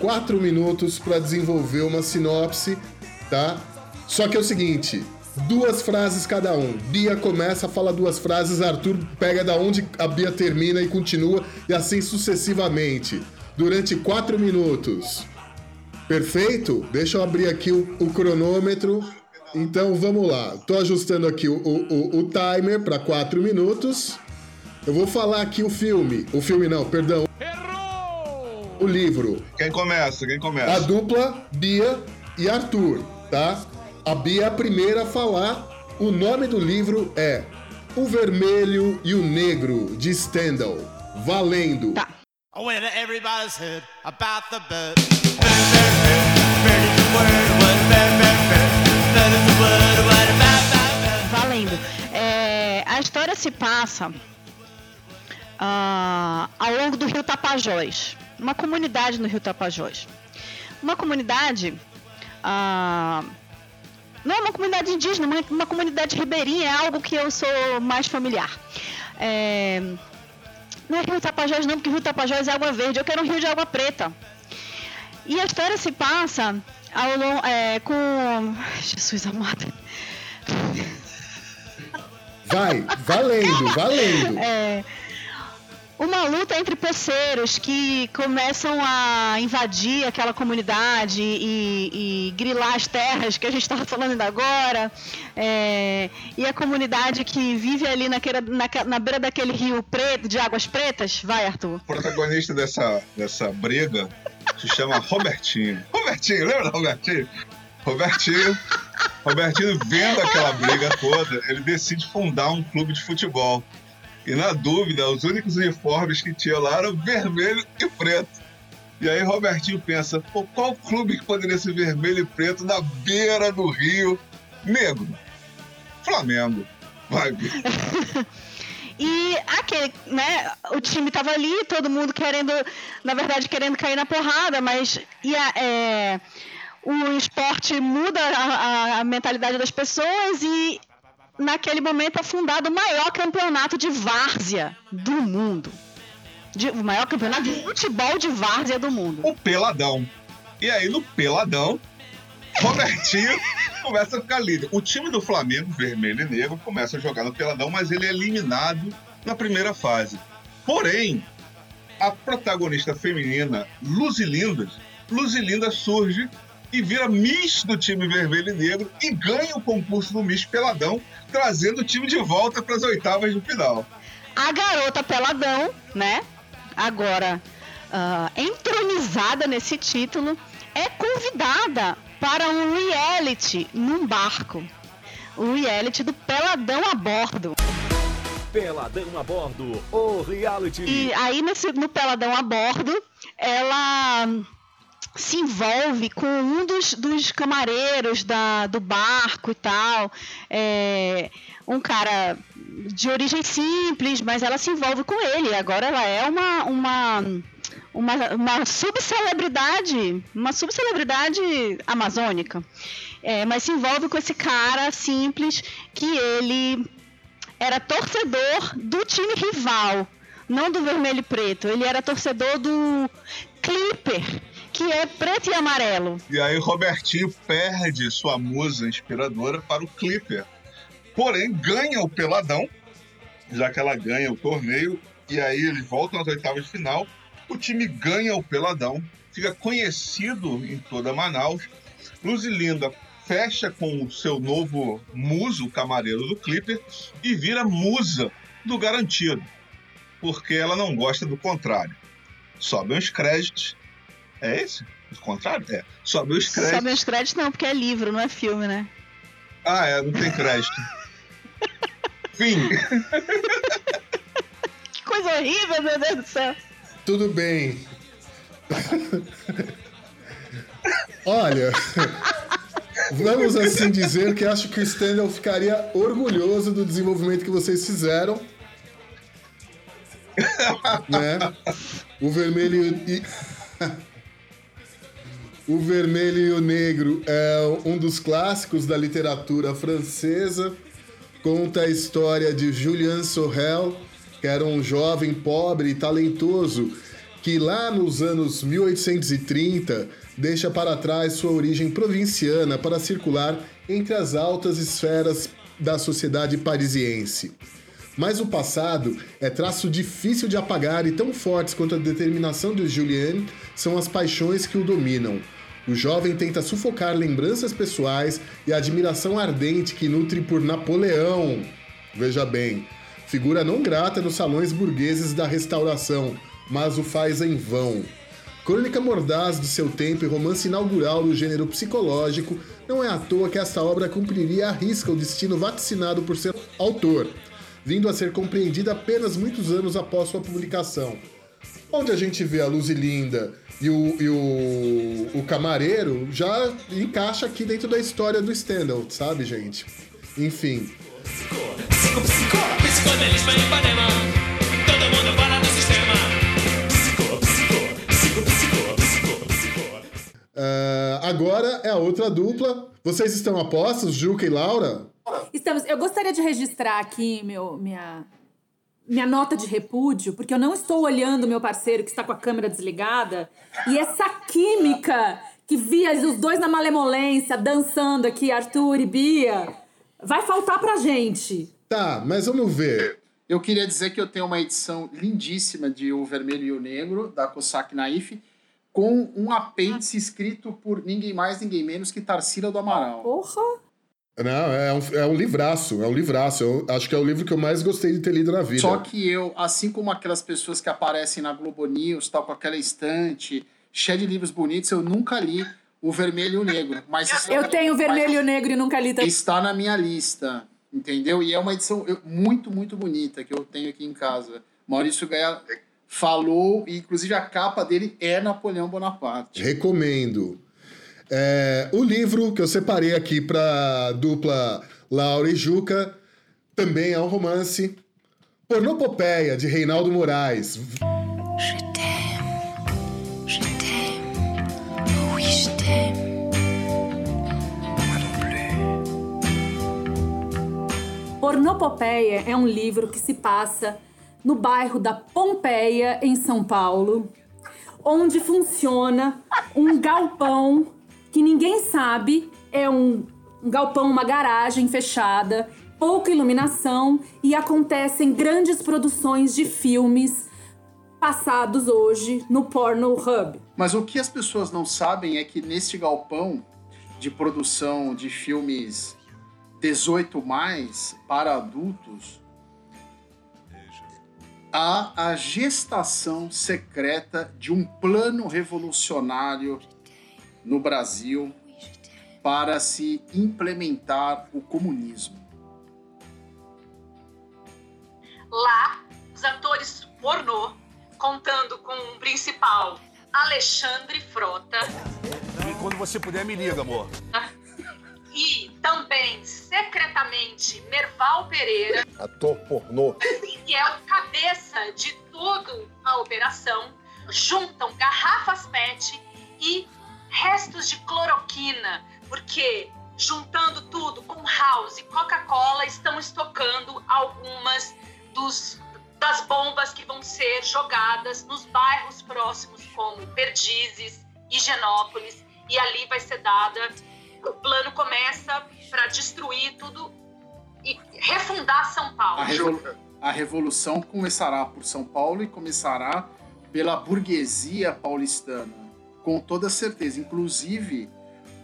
quatro minutos para desenvolver uma sinopse, tá? Só que é o seguinte, duas frases cada um. Bia começa, fala duas frases, Arthur pega da onde a Bia termina e continua, e assim sucessivamente, durante quatro minutos. Perfeito? Deixa eu abrir aqui o, o cronômetro. Então vamos lá. Tô ajustando aqui o, o- o- timer para quatro minutos. Eu vou falar aqui o filme. O filme não, perdão. O livro. Quem começa? Quem A começa? dupla Bia e Arthur, tá? A Bia é a primeira a falar. O nome do livro é O Vermelho e o Negro, de Stendhal. Valendo! Tá. Bird? Valendo. É, a história se passa ah, ao longo do rio Tapajós, uma comunidade no rio Tapajós. Uma comunidade. ah, não é uma comunidade indígena, uma, uma comunidade ribeirinha, é algo que eu sou mais familiar. É, não é rio Tapajós, não, porque rio Tapajós é água verde, eu quero um rio de água preta. E a história se passa ao longo, é, com. Jesus amado. Vai, valendo, valendo! É, uma luta entre peceiros que começam a invadir aquela comunidade e, e grilar as terras que a gente estava falando ainda agora. É, e a comunidade que vive ali naquela, naque- na beira daquele rio preto, de águas pretas. Vai, Arthur. O protagonista dessa, dessa briga se chama Robertinho. Robertinho, lembra do Robertinho? Robertinho, Robertinho vendo aquela briga toda, ele decide fundar um clube de futebol. E na dúvida, os únicos uniformes que tinha lá eram vermelho e preto. E aí Robertinho pensa, pô, qual clube que poderia ser vermelho e preto na beira do rio negro? Flamengo. Vai. E aquele, né, o time tava ali, todo mundo querendo, na verdade, querendo cair na porrada, mas e a- é, o esporte muda a, a- a mentalidade das pessoas e naquele momento é fundado o maior campeonato de várzea do mundo. De- o maior campeonato de futebol de várzea do mundo. o Peladão. E aí no Peladão, Robertinho começa a ficar líder. O time do Flamengo, vermelho e negro, começa a jogar no Peladão, mas ele é eliminado na primeira fase. Porém, a protagonista feminina, Luzilinda, Luzilinda surge e vira Miss do time vermelho e negro e ganha o concurso do Miss Peladão, trazendo o time de volta para as oitavas de final. A garota peladão, né? Agora ah, entronizada nesse título, é convidada para um reality num barco. O reality do Peladão a bordo. Peladão a bordo, o reality. E aí, nesse, no Peladão a bordo, ela se envolve com um dos, dos camareiros da, do barco e tal. É, um cara de origem simples, mas ela se envolve com ele. Agora ela é uma. uma uma, uma subcelebridade, uma subcelebridade amazônica, É, mas se envolve com esse cara simples que ele era torcedor do time rival, não do vermelho e preto. Ele era torcedor do Clipper, que é preto e amarelo. E aí Robertinho perde sua musa inspiradora para o Clipper. Porém, ganha o Peladão, já que ela ganha o torneio, e aí eles voltam às oitavas de final. O time ganha o Peladão, fica conhecido em toda Manaus. Luzilinda fecha com o seu novo muso, o camareiro do Clipper, e vira musa do garantido, porque ela não gosta do contrário. Sobem os créditos. É esse? O contrário? É. Sobem os créditos. Sobe os créditos não, porque é livro, não é filme, né? Ah, é, não tem crédito. Fim. Que coisa horrível, meu Deus do céu. Tudo bem. Olha, vamos assim dizer que acho que o Stendhal ficaria orgulhoso do desenvolvimento que vocês fizeram. né? O vermelho e. O Vermelho e o Negro é um dos clássicos da literatura francesa. Conta a história de Julien Sorel, que era um jovem pobre e talentoso que lá nos anos 1830 deixa para trás sua origem provinciana para circular entre as altas esferas da sociedade parisiense. Mas o passado é traço difícil de apagar e tão fortes quanto a determinação de Julien são as paixões que o dominam. O jovem tenta sufocar lembranças pessoais e a admiração ardente que nutre por Napoleão. Veja bem, figura não grata nos salões burgueses da restauração, mas o faz em vão. Crônica mordaz do seu tempo e romance inaugural do gênero psicológico, não é à toa que esta obra cumpriria à risca o destino vaticinado por seu autor, vindo a ser compreendida apenas muitos anos após sua publicação. Onde a gente vê a Luzilinda e o, e o, o camareiro já encaixa aqui dentro da história do Stendhal, sabe, gente? Enfim. Psicodelismo em Ipanema. Todo mundo fala do sistema. Psico, psico, psico, psico, psico, psico. Ah, agora é a outra dupla. Vocês estão apostos, Juca e Laura? Estamos. Eu gostaria de registrar aqui meu, minha, minha nota de repúdio, porque eu não estou olhando meu parceiro que está com a câmera desligada e essa química que via os dois na malemolência dançando aqui, Arthur e Bia, vai faltar pra gente. Tá, mas vamos ver. Eu queria dizer que eu tenho uma edição lindíssima de O Vermelho e o Negro, da Cossack Naif, com um apêndice escrito por ninguém mais, ninguém menos que Tarsila do Amaral. Porra! Não, é um, é um livraço, é um livraço. Eu acho que é o livro que eu mais gostei de ter lido na vida. Só que eu, assim como aquelas pessoas que aparecem na Globo News, tal, com aquela estante, cheia de livros bonitos, eu nunca li O Vermelho e o Negro. Mas Eu tenho o vermelho e o negro e nunca li também. está na minha lista, entendeu? E é uma edição muito, muito bonita que eu tenho aqui em casa. Maurício Gaia falou, e inclusive a capa dele é Napoleão Bonaparte. Recomendo. É, o livro que eu separei aqui para dupla Laura e Juca também é um romance. Pornopopeia, de Reinaldo Moraes. Je t'aime, je t'aime, oui je t'aime. Pornopopeia é um livro que se passa no bairro da Pompeia, em São Paulo, onde funciona um galpão que ninguém sabe, é um um galpão, uma garagem fechada, pouca iluminação e acontecem grandes produções de filmes passados hoje no Pornhub. Mas o que as pessoas não sabem é que neste galpão de produção de filmes 18 mais para adultos há a gestação secreta de um plano revolucionário no Brasil para se implementar o comunismo. Lá, os atores pornô, contando com o principal Alexandre Frota E quando você puder, me liga, amor. e também secretamente Merval Pereira, Ator pornô. que é o cabeça de toda a operação, juntam garrafas PET e restos de cloroquina, porque juntando tudo com House e Coca-Cola estão estocando algumas dos das bombas que vão ser jogadas nos bairros próximos como Perdizes, Higienópolis e ali vai ser dada o plano começa para destruir tudo e refundar São Paulo. A, revolu- a revolução começará por São Paulo e começará pela burguesia paulistana, com toda certeza. Inclusive,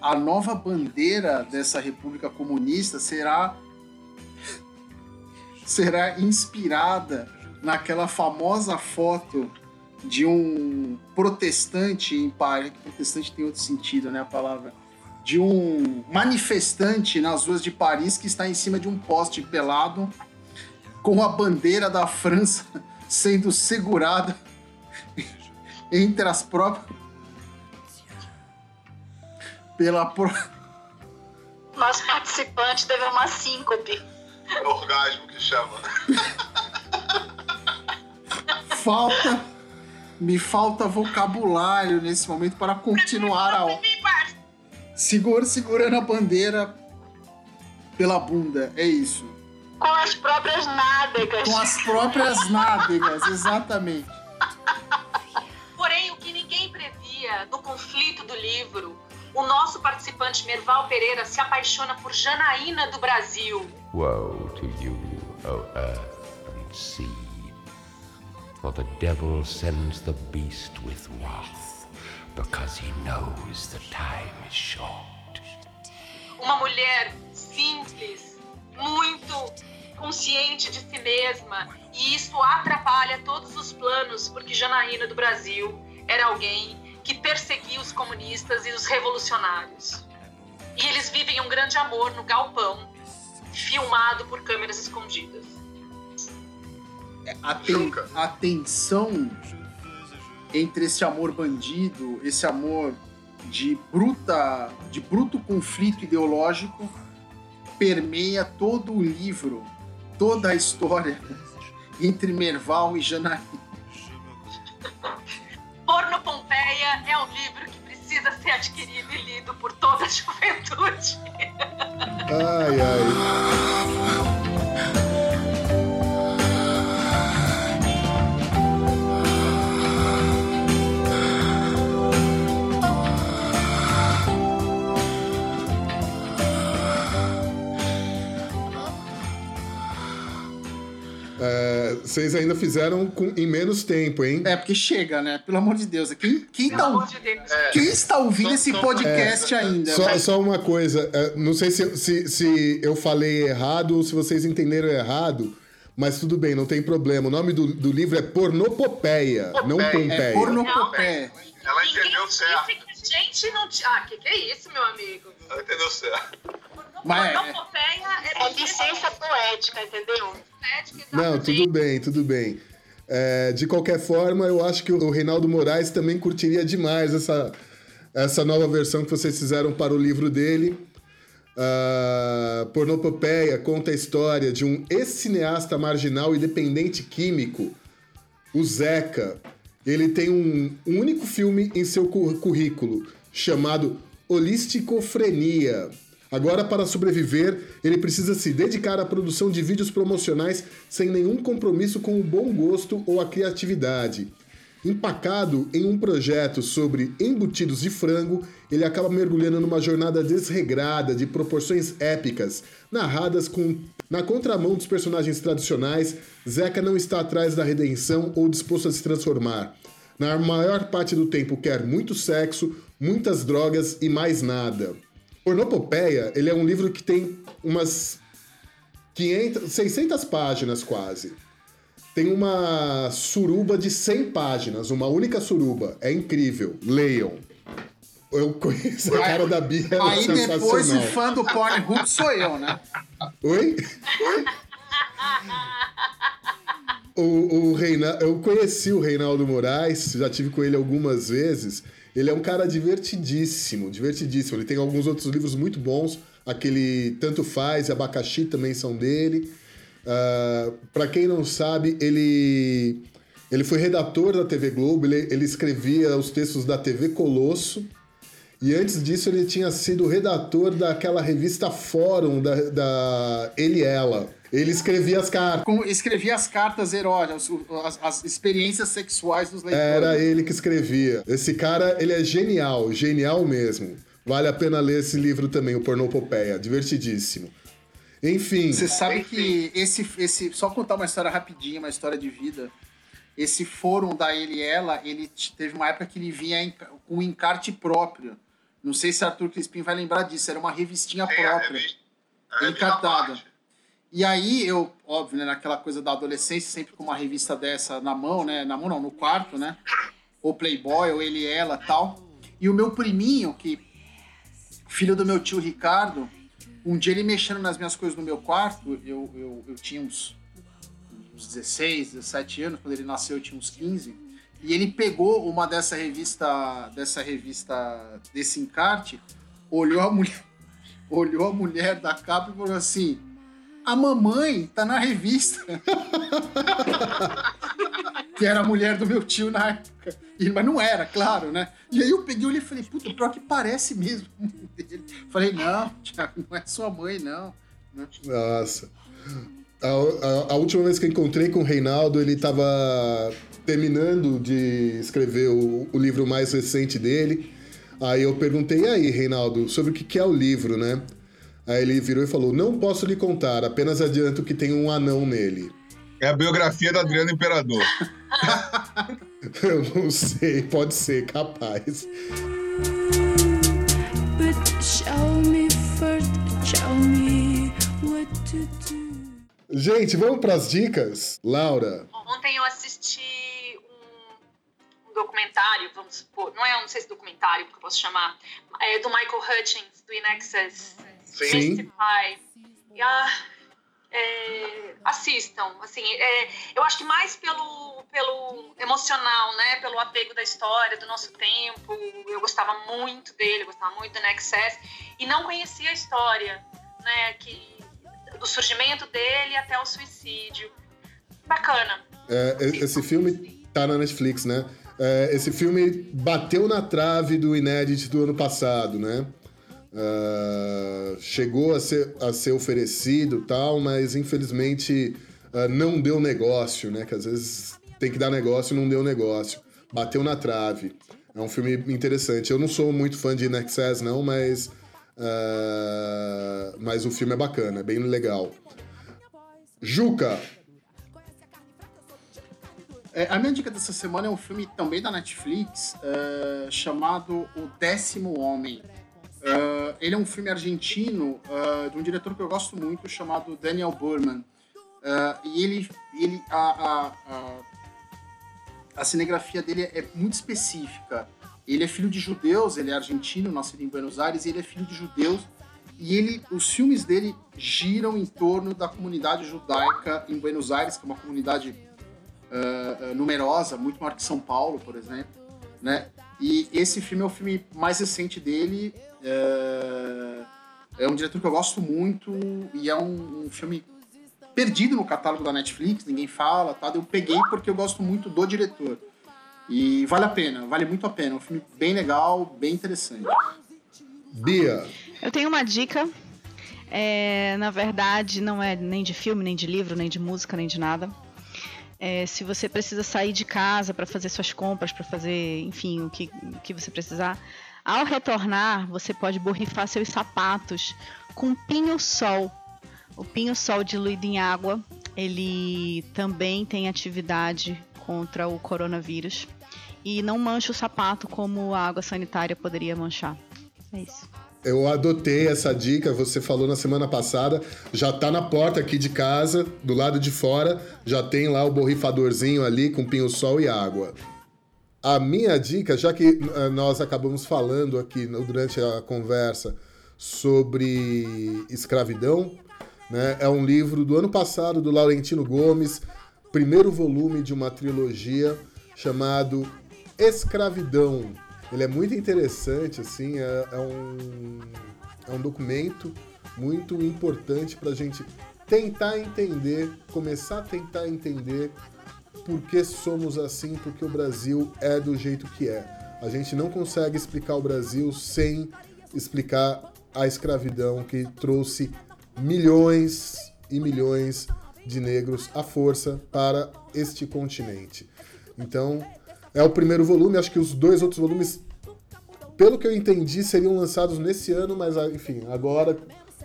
a nova bandeira dessa República Comunista será será inspirada naquela famosa foto de um protestante em Paris, protestante tem outro sentido, né, a palavra, de um manifestante nas ruas de Paris que está em cima de um poste pelado com a bandeira da França sendo segurada entre as próprias pela pro- Nosso participante teve uma síncope. É orgasmo que chama. falta me falta vocabulário nesse momento para continuar a segura segurando a bandeira pela bunda é isso Com as próprias nádegas. com as próprias nádegas exatamente Porém, o que ninguém previa no conflito do livro, o nosso participante Merval Pereira se apaixona por Janaína do Brasil. Woe to you, O earth and sea, for the devil sends the beast with wrath, because he knows the time is short. Uma mulher simples, muito consciente de si mesma, e isso atrapalha todos os planos, porque Janaína do Brasil era alguém que perseguia os comunistas e os revolucionários. E eles vivem um grande amor no galpão, filmado por câmeras escondidas. a, ten- a tensão entre esse amor bandido esse amor de bruta de bruto conflito ideológico permeia todo o livro toda a história entre Merval e Janaína Porno É um livro que precisa ser adquirido e lido por toda a juventude. Ai, ai. É, vocês ainda fizeram com- em menos tempo, hein? É, porque chega, né? Pelo amor de Deus. Quem, quem, tá, Pelo ouv- amor de Deus. quem está ouvindo esse podcast É, ainda? Só, só uma coisa, é, não sei se, se, se eu falei errado ou se vocês entenderam errado, mas tudo bem, não tem problema. O nome do, do livro é Pornopopeia, não Pompeia. É pornopopeia. Ela Ninguém entendeu certo. disse que a gente não tinha. Ah, que que é isso, meu amigo? Ela entendeu certo. Mas- Pornopopeia é, licença poética, entendeu? Poética, Não, tudo bem, tudo bem. É, de qualquer forma, eu acho que o Reinaldo Moraes também curtiria demais essa, essa nova versão que vocês fizeram para o livro dele. Uh, Pornopopeia conta a história de um ex-cineasta marginal e dependente químico, o Zeca. Ele tem um, único filme em seu cu- currículo, chamado Holisticofrenia. Agora, para sobreviver, ele precisa se dedicar à produção de vídeos promocionais sem nenhum compromisso com o bom gosto ou a criatividade. Empacado em um projeto sobre embutidos de frango, ele acaba mergulhando numa jornada desregrada de proporções épicas, narradas com na contramão dos personagens tradicionais. Zeca não está atrás da redenção ou disposto a se transformar. Na maior parte do tempo quer muito sexo, muitas drogas e mais nada. Pornopopeia, ele é um livro que tem umas 500, 600 páginas quase. Tem uma suruba de 100 páginas, uma única suruba. É incrível. Leiam. Eu conheço a cara da Bia, ela é Aí depois o fã do Pornhub sou eu, né? Oi? O, o Reina... Eu conheci o Reinaldo Moraes, já tive com ele algumas vezes. Ele é um cara divertidíssimo, divertidíssimo. Ele tem alguns outros livros muito bons. Aquele Tanto Faz Abacaxi também são dele. Uh, para quem não sabe, ele, ele foi redator da TV Globo, ele, ele escrevia os textos da TV Colosso. E antes disso, ele tinha sido redator daquela revista Fórum da, da Ele Ela. Ele escrevia as cartas. Com- escrevia as cartas eróticas, as, as experiências sexuais dos leitores. Era ele que escrevia. Esse cara, ele é genial, genial mesmo. Vale a pena ler esse livro também, o Pornopopeia. Divertidíssimo. Enfim. Você sabe que esse, esse. Só contar uma história rapidinha, uma história de vida. Esse fórum da ele e ela, ele teve uma época que ele vinha com um encarte próprio. Não sei se Arthur Crispim vai lembrar disso, era uma revistinha própria. encartada. E aí eu, óbvio, né, naquela coisa da adolescência, sempre com uma revista dessa na mão, né? Na mão não, no quarto, né? Ou Playboy, ou ele ela tal. E o meu priminho, que filho do meu tio Ricardo, um dia ele mexendo nas minhas coisas no meu quarto, eu, eu, eu tinha uns, uns 16, 17 anos, quando ele nasceu eu tinha uns 15, e ele pegou uma dessa revista, dessa revista, desse encarte, olhou a mulher, olhou a mulher da capa e falou assim: a mamãe tá na revista. que era a mulher do meu tio na época. E- mas não era, claro, né? E aí eu peguei ele e falei, puta, pior que parece mesmo dele. Falei, não, Thiago, não é sua mãe, não. Né? Nossa. A, a- a última vez que eu encontrei com o Reinaldo, ele estava terminando de escrever o, o livro mais recente dele. Aí eu perguntei, e aí, Reinaldo, sobre o que que é o livro, né? Aí ele virou e falou: Não posso lhe contar, apenas adianto que tem um anão nele. É a biografia da Adriana Imperador. Eu não sei, pode ser, capaz. Gente, vamos para as dicas? Laura, Ontem eu assisti um, um documentário, vamos supor, não é, não sei se documentário, porque eu posso chamar, é do Michael Hutchins, do In E, ah, é, assistam, assim, é, eu acho que mais pelo, pelo emocional, né, pelo apego da história, do nosso tempo, eu gostava muito dele, eu gostava muito do In Excess, e não conhecia a história, né, que, do surgimento dele até o suicídio. Bacana. é, esse filme tá na Netflix, né? É, esse filme bateu na trave do Inédit do ano passado, né? Ah, chegou a ser, a ser oferecido tal, mas infelizmente ah, não deu negócio, né? Que às vezes tem que dar negócio e não deu negócio. Bateu na trave. É um filme interessante. Eu não sou muito fã de In Excess, não, mas, ah, mas o filme é bacana, é bem legal. Juca, É, a minha dica dessa semana é um filme também da Netflix chamado O Décimo Homem. É, ele é um filme argentino é, de um diretor que eu gosto muito chamado Daniel Burman. É, e ele, ele a, a, a, a cinegrafia dele é muito específica. Ele é filho de judeus, ele é argentino, nascido em Buenos Aires, ele é filho de judeus. E ele, os filmes dele giram em torno da comunidade judaica em Buenos Aires, que é uma comunidade uh, uh, numerosa, muito maior que São Paulo, por exemplo, né? E esse filme é o filme mais recente dele. Uh, é um diretor que eu gosto muito e é um, um filme perdido no catálogo da Netflix, ninguém fala, tá? Eu peguei porque eu gosto muito do diretor. E vale a pena, vale muito a pena. É um filme bem legal, bem interessante. Bia, Eu tenho uma dica. É, na verdade, não é nem de filme, nem de livro, nem de música, nem de nada. É, se você precisa sair de casa para fazer suas compras, para fazer, enfim, o que, o que você precisar, ao retornar, você pode borrifar seus sapatos com pinho-sol. O pinho-sol diluído em água, ele também tem atividade contra o coronavírus e não mancha o sapato como a água sanitária poderia manchar. É isso. Eu adotei essa dica, você falou na semana passada, já tá na porta aqui de casa, do lado de fora, já tem lá o borrifadorzinho ali com pinho-sol e água. A minha dica, já que eh, nós acabamos falando aqui durante a conversa sobre escravidão, né, é um livro do ano passado do Laurentino Gomes, primeiro volume de uma trilogia chamado Escravidão. Ele é muito interessante, assim, é, é um, é um documento muito importante para a gente tentar entender, começar a tentar entender por que somos assim, porque o Brasil é do jeito que é. A gente não consegue explicar o Brasil sem explicar a escravidão que trouxe milhões e milhões de negros à força para este continente. Então, é o primeiro volume, acho que os dois outros volumes, pelo que eu entendi, seriam lançados nesse ano, mas ah, enfim, agora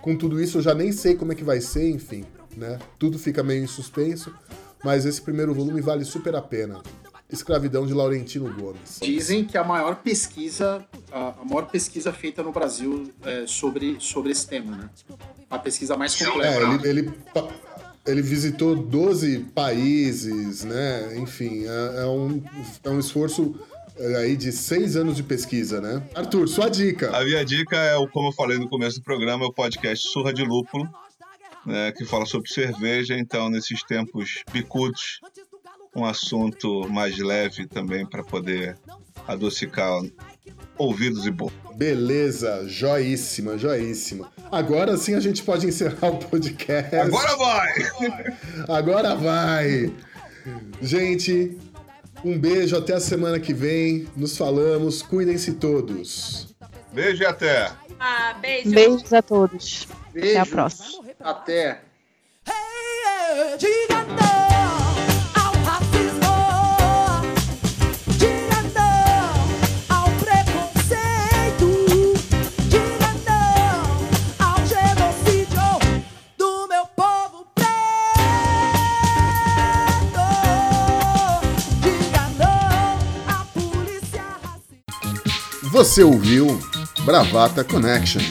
com tudo isso eu já nem sei como é que vai ser, enfim, né? Tudo fica meio em suspenso, mas esse primeiro volume vale super a pena. Escravidão de Laurentino Gomes. Dizem que a maior pesquisa, a, maior pesquisa feita no Brasil é, sobre, sobre esse tema, né? A pesquisa mais completa. É, ele, ele, ele visitou 12 países, né? Enfim, é, é um, é um esforço é, aí de seis anos de pesquisa, né? Arthur, sua dica. A minha dica é, o- como eu falei no começo do programa, é o podcast Surra de Lúpulo, né, que fala sobre cerveja. Então, nesses tempos picudos, um assunto mais leve também para poder adocicar ouvidos e boca. Beleza, joíssima, joíssima. Agora sim a gente pode encerrar o podcast. Agora vai! Agora vai! Gente, um beijo, até a semana que vem. Nos falamos, cuidem-se todos. Beijo e até! Ah, beijo. Beijos a todos. Até a próxima. Até. Diga não ao racismo. Diga não ao preconceito. Diga não ao genocídio do meu povo preto. Diga não à polícia racista. Você ouviu Bravata Connection.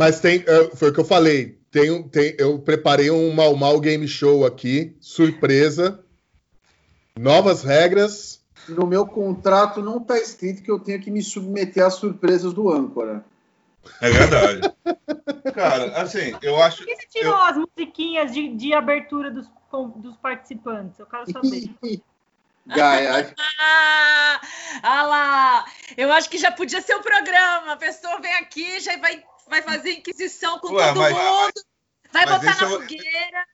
Mas tem, é, foi o que eu falei. Tem, tem, eu preparei um Mal Mal Game Show aqui, surpresa. Novas regras. No meu contrato não tá escrito que eu tenho que me submeter às surpresas do âncora. É verdade. Cara, assim, eu acho. Por que você tirou as musiquinhas de, de abertura dos, dos participantes? Eu quero saber. Gaia, Ah, ah lá! Eu acho que já podia ser o programa. A pessoa vem aqui, já vai, vai fazer inquisição com Ué, todo mas- mundo, vai mas botar na o- fogueira.